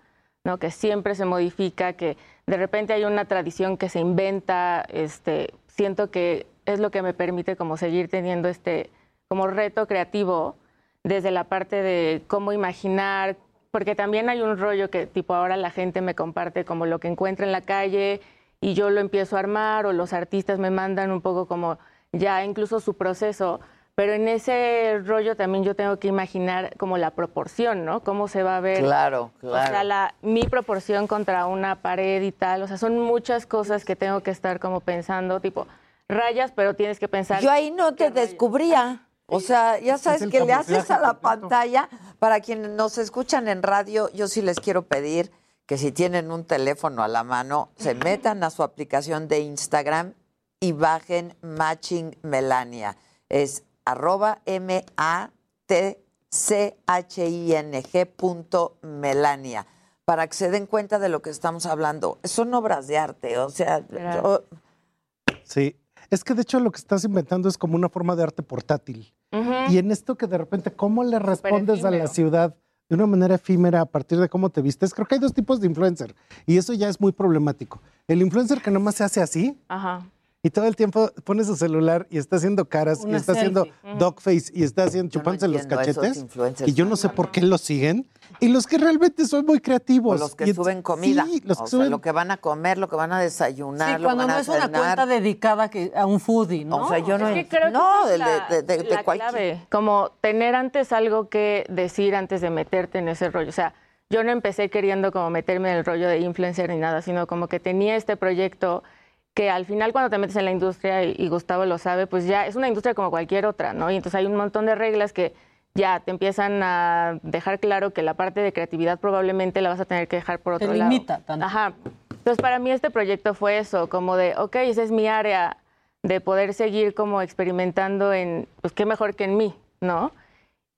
¿no? que siempre se modifica, que de repente hay una tradición que se inventa, este, siento que es lo que me permite como seguir teniendo este como reto creativo desde la parte de cómo imaginar, porque también hay un rollo que tipo ahora la gente me comparte como lo que encuentra en la calle y yo lo empiezo a armar o los artistas me mandan un poco como ya incluso su proceso, pero en ese rollo también yo tengo que imaginar como la proporción, ¿no? Cómo se va a ver. Claro, O sea, claro. la, mi proporción contra una pared y tal, o sea, son muchas cosas que tengo que estar como pensando, tipo rayas, pero tienes que pensar. Yo ahí no te descubría. O sea, ya sabes que le haces a la completo. pantalla. Para quienes nos escuchan en radio, yo sí les quiero pedir que si tienen un teléfono a la mano, se metan a su aplicación de Instagram y bajen Matching Melania. Es arroba M-A-T-C-H-I-N-G punto Melania. Para que se den cuenta de lo que estamos hablando. Son obras de arte, o sea, yo- Sí. Es que de hecho lo que estás inventando es como una forma de arte portátil. Y en esto que de repente, ¿cómo le respondes a la ciudad de una manera efímera a partir de cómo te vistes? Creo que hay dos tipos de influencer y eso ya es muy problemático. El influencer que nomás se hace así Ajá. Y todo el tiempo pone su celular y está haciendo caras y Una está haciendo selfie. Ujú. dogface y está haciendo chupándose los a esos cachetes. Y yo no sé por qué los siguen. Y los que realmente son muy creativos. O los que Y suben comida. Sí, los o que sea, suben lo que van a comer, lo que van a desayunar, Sí, lo que cuando van no a es una cenar. cuenta dedicada que, a un foodie, ¿no? O sea, yo no. Es que creo que no, de, es la- de- de- de la cualquier- clave, como tener antes algo que decir antes de meterte en ese rollo. O sea, yo no empecé queriendo como meterme en el rollo de influencer ni nada, sino como que tenía este proyecto que al final cuando te metes en la industria, y, y Gustavo lo sabe, pues ya es una industria como cualquier otra, ¿no? Y entonces hay un montón de reglas que ya te empiezan a dejar claro que la parte de creatividad probablemente la vas a tener que dejar por Te otro lado. limita tanto. Ajá. Entonces, para mí este proyecto fue eso, como de, ok, esa es mi área de poder seguir como experimentando en, pues qué mejor que en mí, ¿no?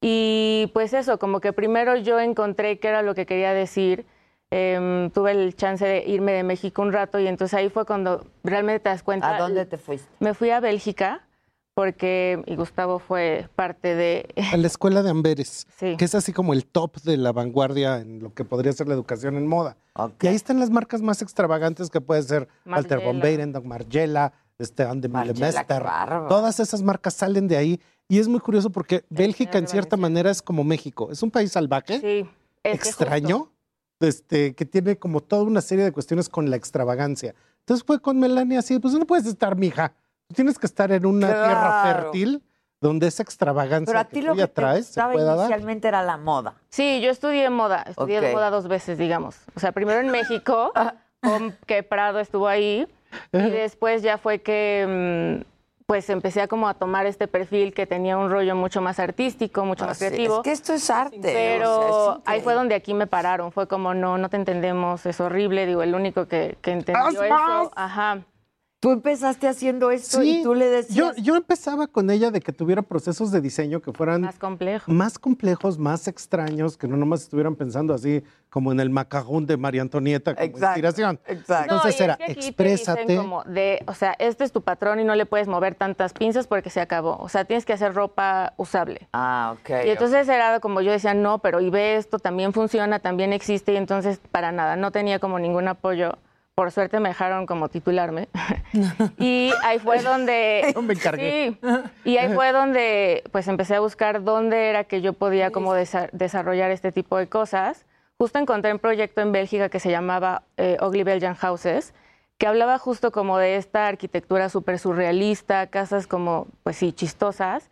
Y pues eso, como que primero yo encontré qué era lo que quería decir, em, tuve el chance de irme de México un rato y entonces ahí fue cuando realmente te das cuenta. ¿A dónde te fuiste? Me fui a Bélgica porque, y Gustavo fue parte de... A la escuela de Amberes, [LAUGHS] Sí. que es así como el top de la vanguardia en lo que podría ser la educación en moda. Y ahí están las marcas más extravagantes que puede ser Walter von Margiela. Beirendorf, Margiela, este Ande Margiela, Mester. Todas esas marcas salen de ahí y es muy curioso porque Bélgica en cierta manera es como México, es un país salvaje, Sí, es que extraño, este, que tiene como toda una serie de cuestiones con la extravagancia. Entonces fue con Melania así, pues no puedes estar, mija. Tú tienes que estar en una tierra fértil donde esa extravagancia Pero a que ti tú lo ya que te traes se dar. inicialmente era la moda. Sí, yo estudié moda, estudié Ok. moda dos veces, digamos. O sea, primero en México, con que Prado estuvo ahí, y después ya fue que, mm, pues empecé a como a tomar este perfil que tenía un rollo mucho más artístico, mucho más Así es. creativo. Es que esto es arte. Pero o sea, es ahí fue donde aquí me pararon, fue como, no, no te entendemos, es horrible, digo, el único que, que entendió ¡Haz eso, más! ajá. Tú empezaste haciendo esto Sí, y tú le yo, decías. yo empezaba con ella de que tuviera procesos de diseño que fueran Más complejo. más complejos, más extraños, que no nomás estuvieran pensando así como en el macarrón de María Antonieta como Exacto, inspiración. exacto. Entonces No, era, es que exprésate. como de, o sea, este es tu patrón y no le puedes mover tantas pinzas porque se acabó. O sea, tienes que hacer ropa usable. Ah, ok. Y entonces era como yo decía, no, pero y ve esto, también funciona, también existe, y entonces para nada, no tenía como ningún apoyo. Por suerte me dejaron como titularme. [LAUGHS] [LAUGHS] y ahí fue donde... [LAUGHS] Me encargué. Sí, y ahí fue donde pues empecé a buscar dónde era que yo podía como desa- desarrollar este tipo de cosas. Justo encontré un proyecto en Bélgica que se llamaba eh, Ugly Belgian Houses, que hablaba justo como de esta arquitectura súper surrealista, casas como, pues sí, chistosas.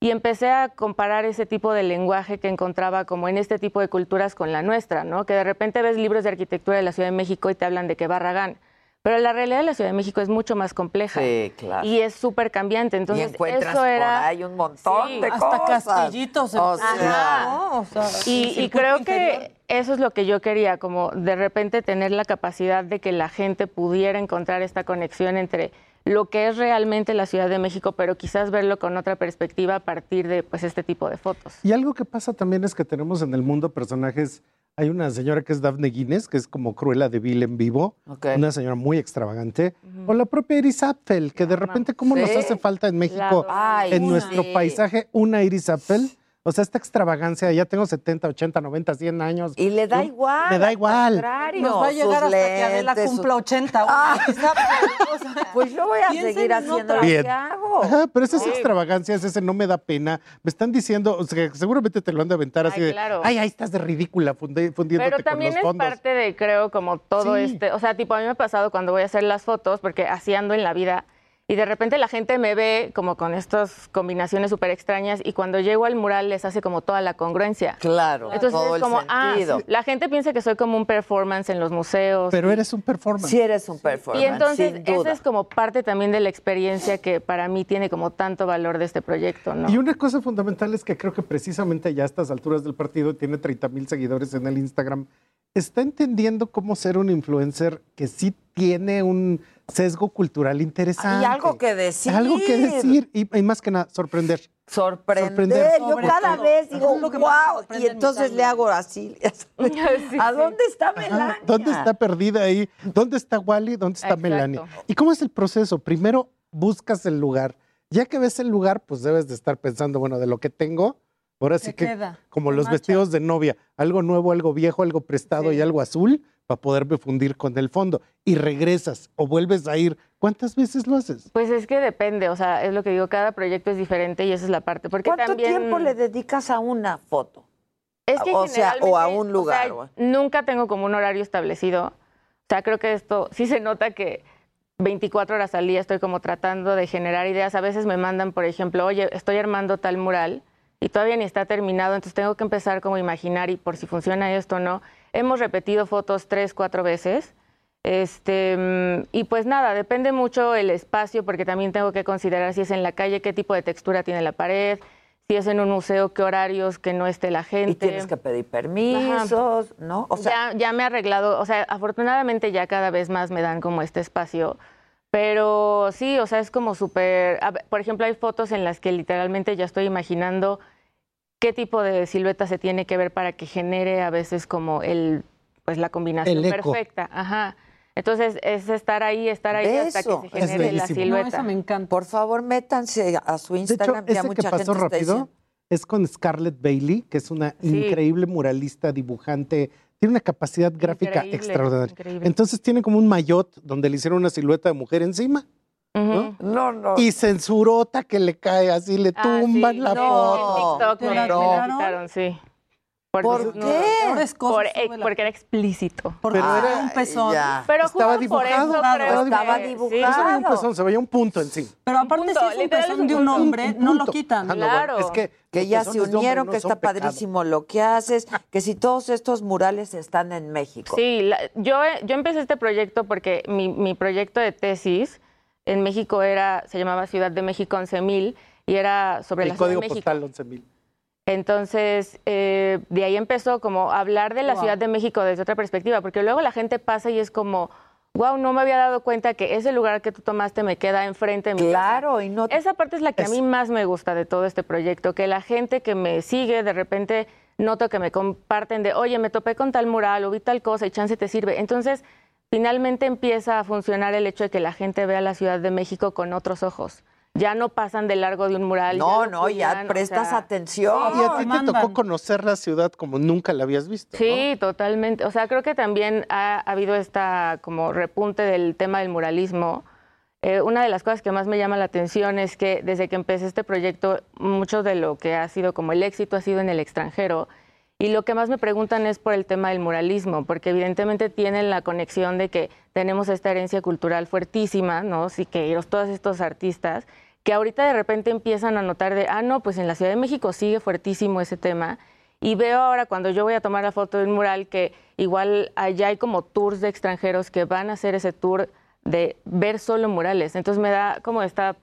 Y empecé a comparar ese tipo de lenguaje que encontraba como en este tipo de culturas con la nuestra, ¿no? Que de repente ves libros de arquitectura de la Ciudad de México y te hablan de que Barragán. Pero la realidad de la Ciudad de México es mucho más compleja. Sí, claro. Y es súper cambiante. Entonces, y encuentras eso era. por ahí un montón Sí, de Hasta cosas. castillitos. O Ajá. sea, ¿no? O sea, Y, y creo interior. que eso es lo que yo quería, como de repente tener la capacidad de que la gente pudiera encontrar esta conexión entre lo que es realmente la Ciudad de México, pero quizás verlo con otra perspectiva a partir de pues este tipo de fotos. Y algo que pasa también es que tenemos en el mundo personajes. Hay una señora que es Daphne Guinness, que es como Cruella de Vil en vivo, una señora muy extravagante. O la propia Iris Apfel, que de repente, ¿cómo nos hace falta en México, Ay, en nuestro paisaje, una Iris Apfel? O sea, esta extravagancia, ya tengo 70, 80, 90, 100 años. Y le da Yo- igual. Le da al igual. contrario, Nos va a llegar hasta que Adela cumpla sus- 80. Ah. [LAUGHS] O sea, Pues yo voy a seguir en haciendo lo que hago. Ajá, pero esa es Sí. extravagancia, es ese no me da pena. Me están diciendo, o sea, seguramente te lo han de aventar así Ay, de, claro. ay, ahí estás de ridícula fundi- fundiéndote Pero también con es los fondos. parte de, creo, como todo Sí. este, o sea, tipo, a mí me ha pasado cuando voy a hacer las fotos, porque así ando en la vida, y de repente la gente me ve como con estas combinaciones súper extrañas, y cuando llego al mural les hace como toda la congruencia. Claro, Entonces todo es el como, ah, la gente piensa que soy como un performance en los museos. Pero eres un performance. Si eres un performance, y entonces esa es como parte también de la experiencia que para mí tiene como tanto valor de este proyecto, ¿no? Y una cosa fundamental es que creo que precisamente ya a estas alturas del partido tiene 30 mil seguidores en el Instagram. Está entendiendo cómo ser un influencer que sí tiene un sesgo cultural interesante. Y algo que decir. Algo que decir y, y más que nada, sorprender. Sorprender. Sorprender. Yo cada todo. vez digo, wow. Y en entonces le hago así. [LAUGHS] [LAUGHS] ¿A dónde está Melania? ¿Dónde está perdida ahí? ¿Dónde está Wally? ¿Dónde está Exacto. Melania? ¿Y cómo es el proceso? Primero buscas el lugar. Ya que ves el lugar, pues debes de estar pensando, bueno, de lo que tengo, ahora sí ¿Qué que queda? como ¿Qué los vestidos de novia, algo nuevo, algo viejo, algo prestado y algo azul para poderme fundir con el fondo. Y regresas o vuelves a ir. ¿Cuántas veces lo haces? Pues es que depende, o sea, es lo que digo, cada proyecto es diferente y esa es la parte. Porque ¿Cuánto también... tiempo le dedicas a una foto? Es que o sea, o a un lugar. o sea, nunca tengo como un horario establecido. O sea, creo que esto sí se nota que 24 horas al día estoy como tratando de generar ideas. A veces me mandan, por ejemplo, oye, estoy armando tal mural y todavía ni está terminado, entonces tengo que empezar como a imaginar y por si funciona esto o no. Hemos repetido fotos tres, cuatro veces. Este, mm, y pues nada, depende mucho el espacio porque también tengo que considerar si es en la calle, qué tipo de textura tiene la pared, si es en un museo, qué horarios, que no esté la gente. Y tienes que pedir permisos, ¿no? O sea, ya, ya me he arreglado, o sea, afortunadamente ya cada vez más me dan como este espacio, pero sí, o sea, es como súper, por ejemplo, hay fotos en las que literalmente ya estoy imaginando qué tipo de silueta se tiene que ver para que genere a veces como el, pues la combinación El eco. perfecta, ajá. Entonces es estar ahí, estar ahí hasta Eso. que se genere la silueta. me encanta. Por favor, métanse a su De hecho, Instagram. ya ese que mucha pasó gente está rápido es con Scarlett Bailey, que es una Sí. increíble muralista, dibujante, tiene una capacidad gráfica Increíble, extraordinaria. increíble. Entonces tiene como un maillot donde le hicieron una silueta de mujer encima. ¿No? No, no. Y censurota que le cae así, le Ah, tumban sí, la no, foto. en TikTok ¿Te me, la me tiraron? quitaron, sí. ¿Por no, qué? Por- eh, porque era explícito. Porque Pero era un pezón. ya. Pero Estaba justo por dibujado, eso claro, estaba que- dibujado. No se veía un Claro. pezón, se veía un punto encima. Pero aparte punto, si es un pezón de un hombre, Un no lo quitan. Ah, no, Claro. bueno, es que, que ya se unieron, no que está pecado. padrísimo lo que haces, que si todos estos murales están en México. Sí, la- yo, yo empecé este proyecto porque mi, mi proyecto de tesis en México era, se llamaba Ciudad de México 11.000 y era sobre El la Ciudad código de México. postal 11.000. Entonces, eh, de ahí empezó como a hablar de la Wow. Ciudad de México desde otra perspectiva, porque luego la gente pasa y es como, wow, no me había dado cuenta que ese lugar que tú tomaste me queda enfrente de mi casa". Claro, y no Esa parte es la que a mí más me gusta de todo este proyecto, que la gente que me sigue de repente noto que me comparten de, oye, me topé con tal mural o vi tal cosa y chance te sirve. Entonces, finalmente empieza a funcionar el hecho de que la gente vea la Ciudad de México con otros ojos. Ya no pasan de largo de un mural. No, ya no, ya o prestas sea, atención. Y a ti te tocó conocer la ciudad como nunca la habías visto. ¿no? Sí, totalmente. O sea, creo que también ha, ha habido esta como repunte del tema del muralismo. Eh, una de las cosas que más me llama la atención es que desde que empecé este proyecto, mucho de lo que ha sido como el éxito ha sido en el extranjero. Y lo que más me preguntan es por el tema del muralismo, porque evidentemente tienen la conexión de que tenemos esta herencia cultural fuertísima, ¿no? Siqueiros, todos estos artistas, que ahorita de repente empiezan a notar de, ah, no, pues en la Ciudad de México sigue fuertísimo ese tema. Y veo ahora cuando yo voy a tomar la foto de un mural que igual allá hay como tours de extranjeros que van a hacer ese tour de ver solo murales. Entonces me da como esta,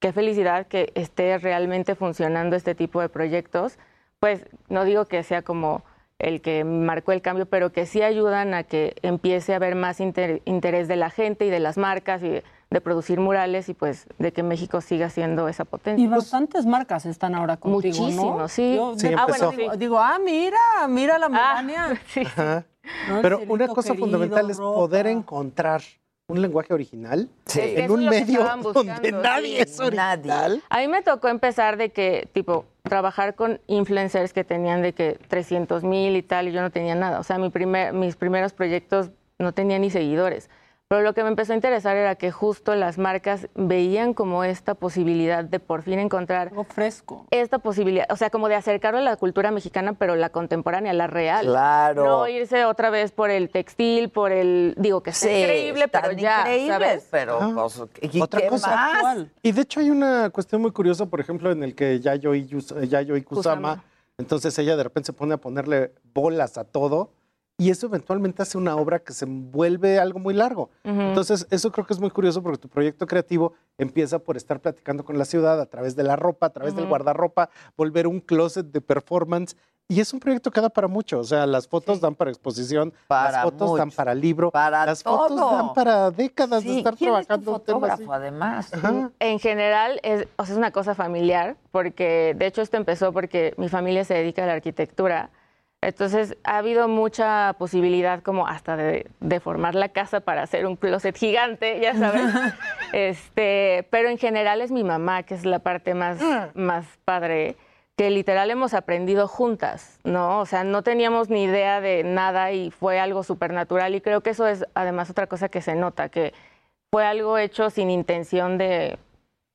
qué felicidad que esté realmente funcionando este tipo de proyectos. Pues no digo que sea como el que marcó el cambio, pero que sí ayudan a que empiece a haber más inter- interés de la gente y de las marcas y de, de producir murales y pues de que México siga siendo esa potencia. Y bastantes marcas están ahora contigo, Muchísimo, ¿no? sí. Yo Sí, de- Ah, bueno, digo, digo, ah, mira, mira la Melania. [LAUGHS] sí, Pero una cosa querido, fundamental es ropa. poder encontrar un lenguaje original en un medio donde nadie es original. A mí me tocó empezar de que, tipo, trabajar con influencers que tenían de que 300 mil y tal, y yo no tenía nada. O sea, mi primer, mis primeros proyectos no tenían ni seguidores. Pero lo que me empezó a interesar era que justo las marcas veían como esta posibilidad de por fin encontrar Algo fresco. esta posibilidad, o sea, como de acercarlo a la cultura mexicana, pero la contemporánea, la real. Claro. No irse otra vez por el textil, por el, digo que es Sí, increíble, pero ya, increíbles, ¿sabes? pero Ajá. pues, ¿y Otra qué cosa. más? Y de hecho hay una cuestión muy curiosa, por ejemplo, en el que Yayoi, Yus- eh, Yayoi Kusama, Kusama. entonces ella de repente se pone a ponerle bolas a todo y eso eventualmente hace una obra que se vuelve algo muy largo. Entonces, eso creo que es muy curioso porque tu proyecto creativo empieza por estar platicando con la ciudad a través de la ropa, a través del guardarropa, volver un closet de performance. Y es un proyecto que da para mucho. O sea, las fotos dan para exposición, Para las fotos dan para libro, Para las fotos dan para décadas de estar ¿quién es tu trabajando un tema así. fotógrafo, además? Ajá. En general, es, o sea, es una cosa familiar, porque de hecho esto empezó porque mi familia se dedica a la arquitectura. Entonces ha habido mucha posibilidad como hasta de deformar la casa para hacer un closet gigante, ya sabes. [LAUGHS] este, pero en general es mi mamá, que es la parte más, más padre, que literal hemos aprendido juntas, ¿no? O sea, no teníamos ni idea de nada y fue algo supernatural y creo que eso es además otra cosa que se nota, que fue algo hecho sin intención de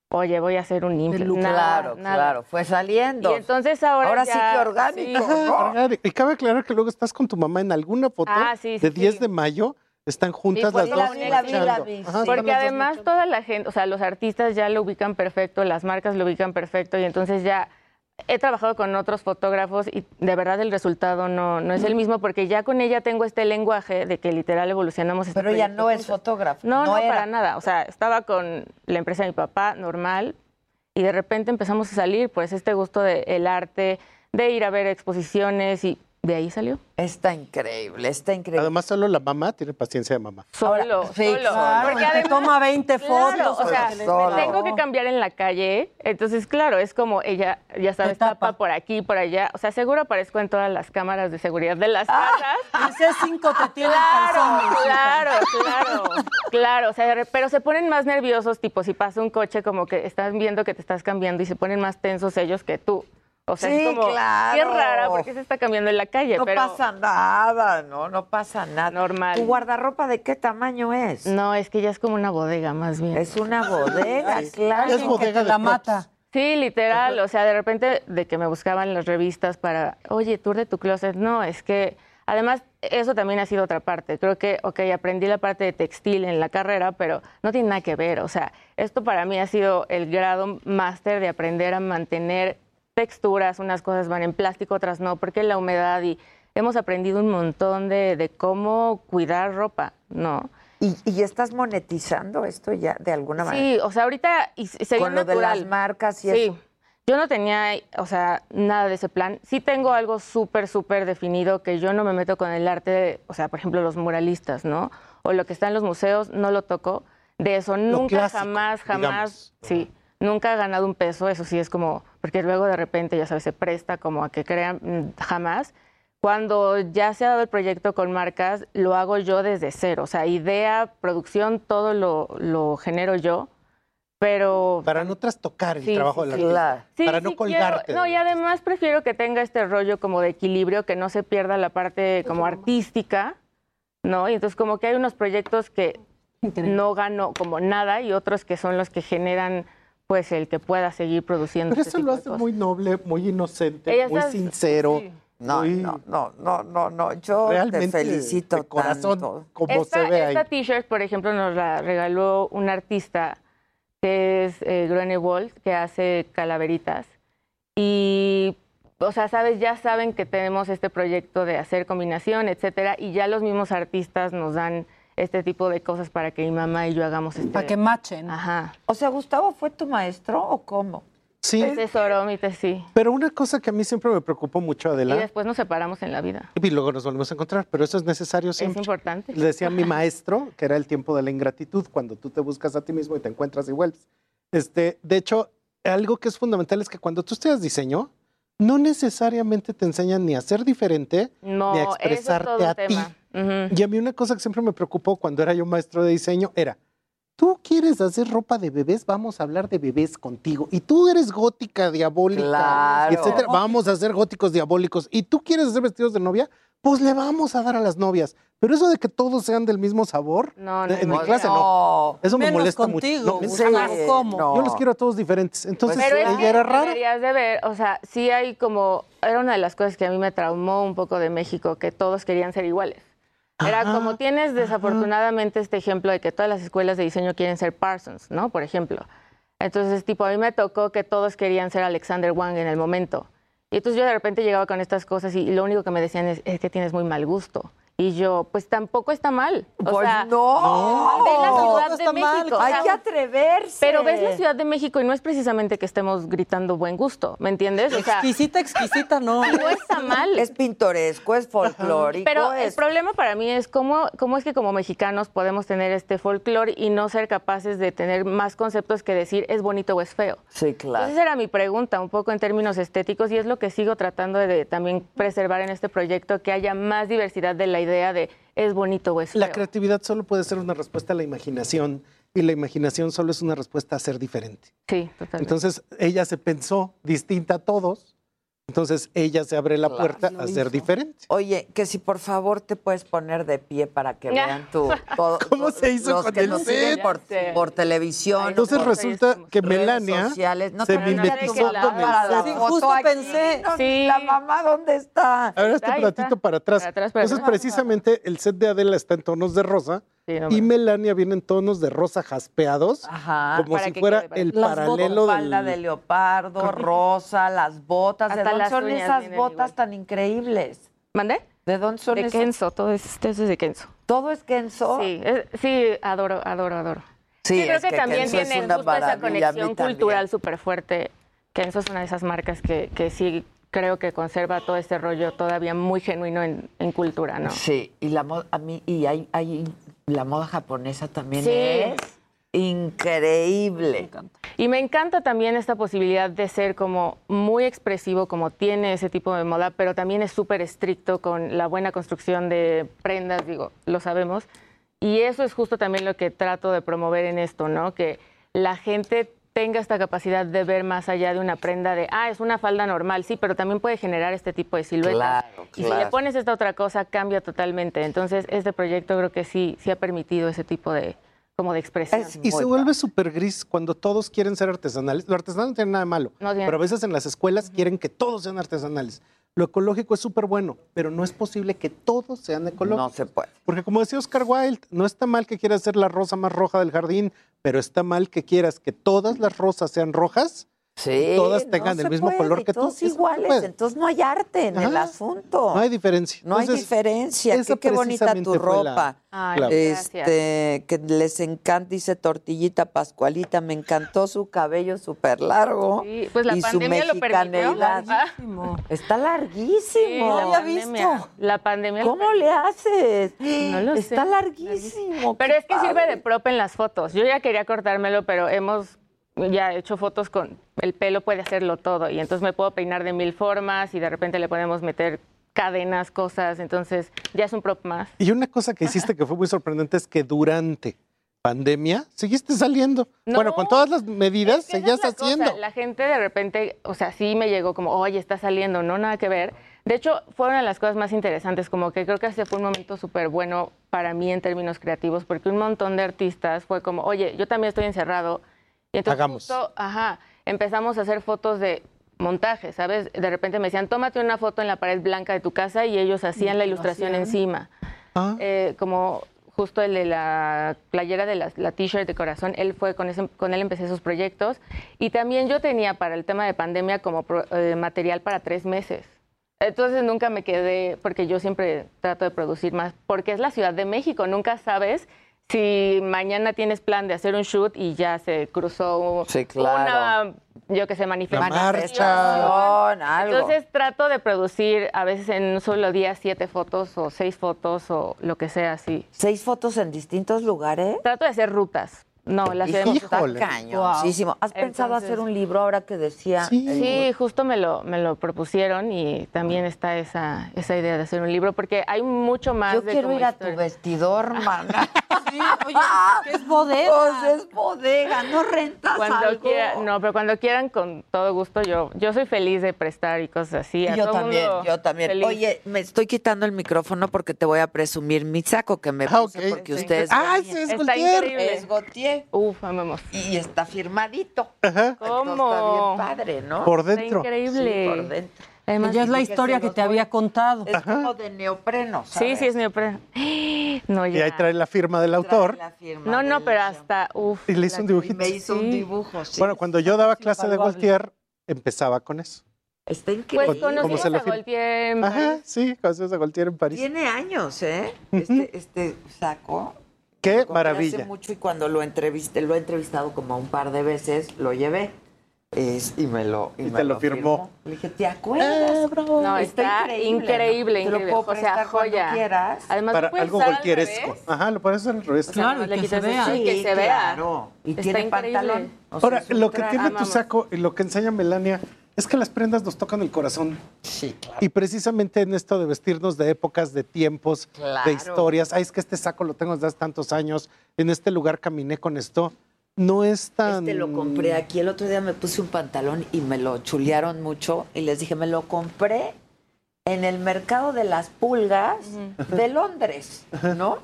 oye, voy a hacer un implante. Claro, claro, fue saliendo. Y entonces ahora Ahora ya- sí que orgánico, sí. ¿no? Orgánico. Y cabe aclarar que luego estás con tu mamá en alguna foto Ah, sí, sí, de 10 sí. de mayo, están juntas pues, las la dos. Porque además toda la gente, o sea, los artistas ya lo ubican perfecto, las marcas lo ubican perfecto y entonces ya he trabajado con otros fotógrafos y de verdad el resultado no, no es el mismo porque ya con ella tengo este lenguaje de que literal evolucionamos. Este Pero ella no es fotógrafa. No, no, era. para nada. O sea, estaba con la empresa de mi papá, normal, y de repente empezamos a salir, pues este gusto del arte, de ir a ver exposiciones y de ahí salió. Está increíble, está increíble. Además, solo la mamá tiene paciencia de mamá. Solo, sí, solo. claro, Porque además- toma 20 Claro, fotos. o sea, me tengo que cambiar en la calle. Entonces, claro, es como ella, ya sabes, tapa por aquí, por allá. O sea, seguro aparezco en todas las cámaras de seguridad de las casas. [LAUGHS] Ese 5 te tiene Claro, calzones, claro, claro, claro. O sea, pero se ponen más nerviosos, tipo si pasa un coche, como que están viendo que te estás cambiando y se ponen más tensos ellos que tú. O sea, Sí, es como, claro. qué rara, porque se está cambiando en la calle. No pero pasa nada, no, no pasa nada. Normal. ¿Tu guardarropa de qué tamaño es? No, es que ya es como una bodega, más bien. Es una bodega, claro. Es bodega de la mata. Sí, literal. O sea, de repente de que me buscaban las revistas para, oye, tour de tu closet. No, es que además eso también ha sido otra parte. Creo que, ok, aprendí la parte de textil en la carrera, pero no tiene nada que ver. O sea, esto para mí ha sido el grado máster de aprender a mantener texturas. Unas cosas van en plástico, otras no, porque la humedad y hemos aprendido un montón de, de cómo cuidar ropa, ¿no? ¿Y, y estás monetizando esto ya de alguna manera? Sí, o sea, ahorita y se- Con lo de las marcas y sí. eso. Yo no tenía, o sea, nada de ese plan. Sí tengo algo súper, súper definido que yo no me meto con el arte, o sea, por ejemplo, los muralistas, ¿no? O lo que está en los museos, no lo toco. De eso nunca, clásico, jamás, jamás, digamos. sí. Nunca he ganado un peso, eso sí es como, porque luego de repente, ya sabes, se presta como a que crean, mm, jamás. Cuando ya se ha dado el proyecto con marcas, lo hago yo desde cero. O sea, idea, producción, todo lo, lo genero yo. Pero. Para no trastocar el Sí, trabajo sí, de sí. la Claro. Sí, Para no sí colgarte. quiero- no, y además prefiero que tenga este rollo como de equilibrio, que no se pierda la parte como artística, ¿no? Y entonces como que hay unos proyectos que no gano como nada y otros que son los que generan pues el que pueda seguir produciendo. Pero este eso lo hace muy noble, muy inocente, Ella muy está- sincero. No, muy- no, no, no, no, no. Yo Realmente, te felicito de corazón, tanto. como esta, se ve ahí. esta t-shirt, por ejemplo, nos la regaló un artista que es eh, Grunewald, que hace calaveritas. Y, o sea, sabes, ya saben que tenemos este proyecto de hacer combinación, etcétera, y ya los mismos artistas nos dan este tipo de cosas para que mi mamá y yo hagamos este. Para que machen. Ajá. O sea, Gustavo fue tu maestro o cómo? Sí, Tesoró mi sí. pero una cosa que a mí siempre me preocupó mucho, Y Adela, después nos separamos en la vida. y luego nos volvemos a encontrar, pero eso es necesario Es siempre. importante. Le decía a mi maestro que era el tiempo de la ingratitud, cuando tú te buscas a ti mismo y te encuentras y vuelves. Este, de hecho, algo que es fundamental es que cuando tú estudias diseño, no necesariamente te enseñan ni a ser diferente, No, ni a es expresarte a ti. Y a mí una cosa que siempre me preocupó cuando era yo maestro de diseño era, tú quieres hacer ropa de bebés, vamos a hablar de bebés contigo. Y tú eres gótica, diabólica, Claro. etcétera, vamos a hacer góticos diabólicos. Y tú quieres hacer vestidos de novia, pues le vamos a dar a las novias. Pero eso de que todos sean del mismo sabor, No, no, en mi no, clase no. no. Eso me Menos molesta contigo, mucho. No. Yo los quiero a todos diferentes. Entonces, Pero es ella que era rara. deberías de ver, o sea, sí hay como, era una de las cosas que a mí me traumó un poco de México, que todos querían ser iguales. Era Ajá, como tienes desafortunadamente este ejemplo de que todas las escuelas de diseño quieren ser Parsons, ¿no? Por ejemplo. Entonces, tipo, a mí me tocó que todos querían ser Alexander Wang en el momento. Y entonces yo de repente llegaba con estas cosas y lo único que me decían es, es que tienes muy mal gusto. Y yo, pues tampoco está mal. O Pues sea, no. ve la Ciudad no de mal. México. o Hay que atreverse. Pero ves la Ciudad de México y no es precisamente que estemos gritando buen gusto, ¿me entiendes? O sea, Exquisita, exquisita, no. [LAUGHS] no está mal. Es pintoresco, es folclórico. Pero el problema para mí es cómo, cómo es que como mexicanos podemos tener este folclore y no ser capaces de tener más conceptos que decir es bonito o es feo. Sí, claro. Esa era mi pregunta, un poco en términos estéticos, y es lo que sigo tratando de, también preservar en este proyecto, que haya más diversidad de la idea de es bonito o es feo. La creatividad solo puede ser una respuesta a la imaginación y la imaginación solo es una respuesta a ser diferente. Sí, totalmente. Entonces ella se pensó distinta a todos, entonces ella se abre la puerta a ser hizo. diferente. Oye, que si por favor te puedes poner de pie para que vean tu [LAUGHS] todo, ¿Cómo se hizo los con que el nos set? siguen por, por televisión. Entonces por resulta que Melania sociales. No se mimetizó con el la set. foto justo aquí. pensé. No, Sí. La mamá, ¿dónde está? Ahora este platito está. para atrás. Para atrás, para Entonces, precisamente el set de Adela está en tonos de rosa Sí, no, y. Melania viene en tonos de rosa jaspeados, Ajá. como si fuera quede el Las paralelo botas, falda del... de leopardo, rosa, las botas. ¿De dónde son esas botas igual. tan increíbles? ¿Mandé? ¿De dónde son De esas? Kenzo, todo es, este es de Kenzo. ¿Todo es Kenzo? Sí, es- sí, adoro, adoro, adoro. Sí, creo es que, que también Kenzo es tiene una justo esa conexión cultural súper fuerte. Kenzo es una de esas marcas que, que sí creo que conserva todo este rollo todavía muy genuino en, en cultura, ¿no? Sí, y la moda, a mí, y hay, hay, la moda japonesa también Sí. es increíble. Y me encanta también esta posibilidad de ser como muy expresivo, como tiene ese tipo de moda, pero también es súper estricto con la buena construcción de prendas, digo, lo sabemos. Y eso es justo también lo que trato de promover en esto, ¿no? Que la gente tenga esta capacidad de ver más allá de una prenda de, ah, es una falda normal, sí, pero también puede generar este tipo de siluetas. Claro, Y si le pones esta otra cosa, cambia totalmente. Entonces, este proyecto creo que sí, sí ha permitido ese tipo de, como de expresión. Y se vuelve súper gris cuando todos quieren ser artesanales. Lo artesanal no tiene nada de malo, No pero a veces en las escuelas quieren que todos sean artesanales. Lo ecológico es súper bueno, pero no es posible que todos sean ecológicos. No se puede. Porque como decía Oscar Wilde, no está mal que quieras ser la rosa más roja del jardín, pero está mal que quieras que todas las rosas sean rojas Sí, todas no tengan el mismo puede, color que tú. todos se iguales, entonces no hay arte en el Ajá. asunto. No hay diferencia. No hay diferencia. Qué, qué bonita tu fue la ropa. Ay. Este, que les encanta, dice Tortillita Pascualita, me encantó su cabello súper largo. Sí, pues la y su pandemia lo permitió. mexicaneidad. Ah. Está larguísimo. Sí, la había pandemia. visto. La pandemia. lo ¿Cómo le haces? No lo sé. Está larguísimo. Pero es que sirve de prop en las fotos. Yo ya quería cortármelo, pero hemos ya hecho fotos con el pelo puede hacerlo todo y entonces me puedo peinar de mil formas y de repente le podemos meter cadenas, cosas, entonces ya es un prop más. Y una cosa que hiciste que fue muy sorprendente es que durante pandemia seguiste saliendo. No. Bueno, con todas las medidas Es que seguías la cosa, haciendo. La gente de repente, o sea, sí me llegó como, oye, está saliendo, no, nada que ver. De hecho, fue una de las cosas más interesantes, como que creo que ese fue un momento súper bueno para mí en términos creativos, porque un montón de artistas fue como, oye, yo también estoy encerrado. Y entonces Hagamos. justo, ajá, empezamos a hacer fotos de montaje, ¿sabes? De repente me decían, tómate una foto en la pared blanca de tu casa y ellos hacían la ilustración hacían. encima. Ah. Eh, como justo el de la playera de la, la t-shirt de corazón, él fue con, ese, con él empecé esos proyectos. Y también yo tenía para el tema de pandemia como pro- eh, material para tres meses. Entonces nunca me quedé, porque yo siempre trato de producir más, porque es la Ciudad de México, nunca sabes si mañana tienes plan de hacer un shoot y ya se cruzó Sí, claro. una, yo que sé, manifestación. Entonces trato de producir a veces en un solo día siete fotos o seis fotos o lo que sea así. ¿Seis fotos en distintos lugares? Trato de hacer rutas. No, la México. está cañoncísimo. ¿Has pensado hacer un libro ahora que decía? Sí, justo me lo, me lo propusieron y también está esa, esa idea de hacer un libro porque hay mucho más Yo de quiero ir a tu vestidor, mana. [LAUGHS] Sí, oye, es bodega. Pues es bodega, no rentas Cuando algo. quieran, no, pero cuando quieran con todo gusto yo yo soy feliz de prestar y cosas así. A yo todo también, mundo yo también. Oye, me estoy quitando el micrófono porque te voy a presumir mi saco que me Ah, puse porque ustedes Ah, ese es increíble. Es Gautier Uf, amemos. y está firmadito. Ajá. ¿Cómo? Entonces, Está bien padre, ¿no? Por Está dentro. increíble. Sí, por dentro. Además, ya es la que historia que te voy- había contado. Es como de neopreno, sí, ¿sabes? sí es neopreno. [GASPS] No, Y ahí trae la firma del autor. Trae la firma No, no, pero hasta uf. Y le hizo un y dibujito. me hizo un dibujo, sí. Bueno, cuando yo daba clase de. Gaultier, empezaba con eso. Está increíble. Pues conocimos a Gaultier en Ajá, París. sí, conocimos a Gaultier en París. Tiene años, ¿eh? Este, este saco. Qué maravilla. Hace mucho y cuando lo entrevisté, lo he entrevistado como un par de veces, lo llevé. Es- y me lo, y Y me te lo firmó. Le dije, ¿te acuerdas? No, está, increíble, ¿no? Te lo increíble. puedo O sea, joya. quieras. Además, Para puedes algo cualquieresco. Ajá, lo puedes hacer al revés. O sea, nomás le que quitas se vea. y que Sí, se vea. claro. Y Está tiene increíble. pantalón. O sea, Ahora, lo que tiene tu saco y lo que enseña Melania es que las prendas nos tocan el corazón. Sí, claro. Y precisamente en esto de vestirnos de épocas, de tiempos, Claro. de historias. Ay, es que este saco lo tengo desde hace tantos años. En este lugar caminé con esto. No es tan. Este lo compré aquí. El otro día me puse un pantalón y me lo chulearon mucho. Y les dije, me lo compré en el mercado de las pulgas de Londres, ¿no?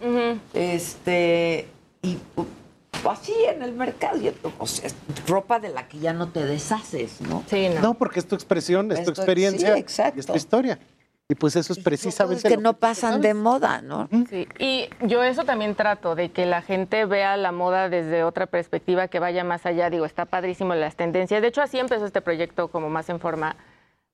Este. Y uh, así en el mercado. Yo, o sea, es ropa de la que ya no te deshaces, ¿no? Sí, no. No, porque es tu expresión, es tu experiencia. sí, exacto. y es tu historia. Y pues eso es precisamente. Cosas que no pasan de moda, ¿no? Sí, y yo eso también trato, de que la gente vea la moda desde otra perspectiva, que vaya más allá. Digo, está padrísimo las tendencias. De hecho, así empezó este proyecto como más en forma.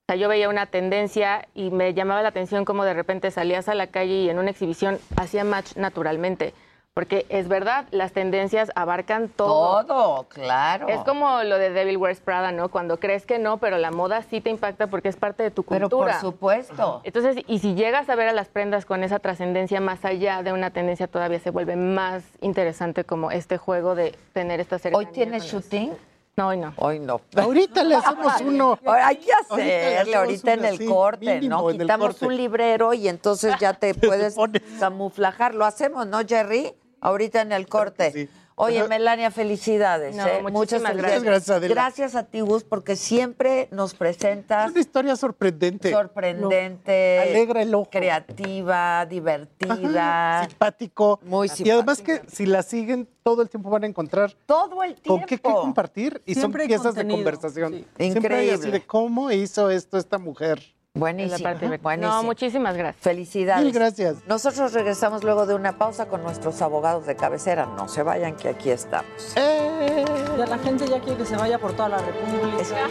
O sea, yo veía una tendencia y me llamaba la atención como de repente salías a la calle y en una exhibición hacía match naturalmente. Porque es verdad, las tendencias abarcan todo. Todo, claro. Es como lo de Devil Wears Prada, ¿no? Cuando crees que no, pero la moda sí te impacta porque es parte de tu cultura. Pero por supuesto. Entonces, y si llegas a ver a las prendas con esa trascendencia más allá de una tendencia, todavía se vuelve más interesante como este juego de tener esta serie. ¿Hoy tienes shooting? No, hoy no. Hoy no. Ahorita le hacemos [LAUGHS] uno. Hay que hacerle ahorita en el sí, corte, mínimo ¿no? Quitamos corte. un librero y entonces ya te [LAUGHS] puedes camuflajar. Lo hacemos, ¿no, Jerry? Ahorita en el corte. Oye, Melania, felicidades. No, ¿eh? Muchas gracias. Gracias, Adela. Gracias a ti, Gus, porque siempre nos presentas Una historia sorprendente. sorprendente, Alegra el ojo. creativa, divertida. simpático. Muy Y además que si la siguen, todo el tiempo van a encontrar Todo el tiempo. con qué, qué compartir y Siempre son piezas de conversación. sí. Siempre hay así Increíble. de cómo hizo esto esta mujer. Buenísimo. Buenísimo. No, muchísimas gracias. Felicidades. Mil gracias. Nosotros regresamos luego de una pausa con nuestros abogados de cabecera. No se vayan, que aquí estamos. Ya la gente ya quiere que se vaya por toda la República.